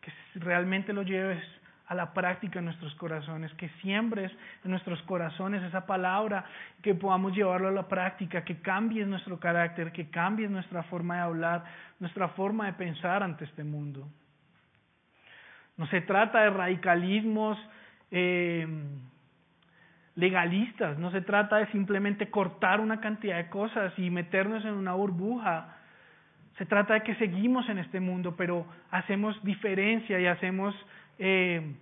que realmente lo lleves a la práctica en nuestros corazones, que siembres en nuestros corazones esa palabra, que podamos llevarlo a la práctica, que cambies nuestro carácter, que cambies nuestra forma de hablar, nuestra forma de pensar ante este mundo. No se trata de radicalismos eh, legalistas, no se trata de simplemente cortar una cantidad de cosas y meternos en una burbuja se trata de que seguimos en este mundo, pero hacemos diferencia y hacemos, eh,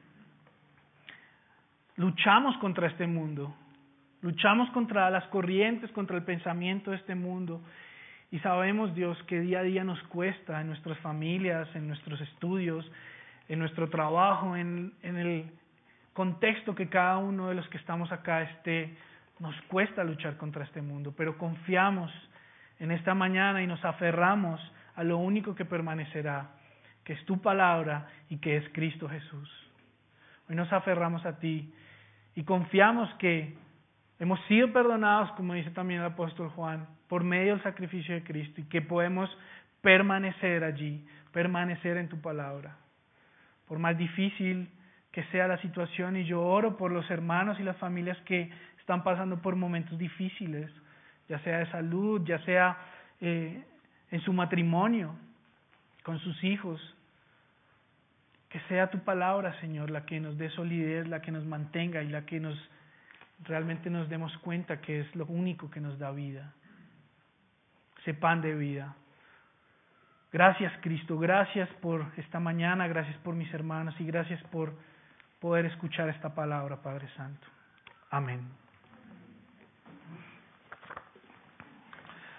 luchamos contra este mundo, luchamos contra las corrientes, contra el pensamiento de este mundo. Y sabemos, Dios, que día a día nos cuesta en nuestras familias, en nuestros estudios, en nuestro trabajo, en, en el contexto que cada uno de los que estamos acá esté, nos cuesta luchar contra este mundo, pero confiamos en esta mañana y nos aferramos a lo único que permanecerá, que es tu palabra y que es Cristo Jesús. Hoy nos aferramos a ti y confiamos que hemos sido perdonados, como dice también el apóstol Juan, por medio del sacrificio de Cristo y que podemos permanecer allí, permanecer en tu palabra. Por más difícil que sea la situación, y yo oro por los hermanos y las familias que están pasando por momentos difíciles, ya sea de salud, ya sea eh, en su matrimonio, con sus hijos. Que sea tu palabra, Señor, la que nos dé solidez, la que nos mantenga y la que nos realmente nos demos cuenta que es lo único que nos da vida. Ese pan de vida. Gracias, Cristo. Gracias por esta mañana. Gracias por mis hermanos y gracias por poder escuchar esta palabra, Padre Santo. Amén.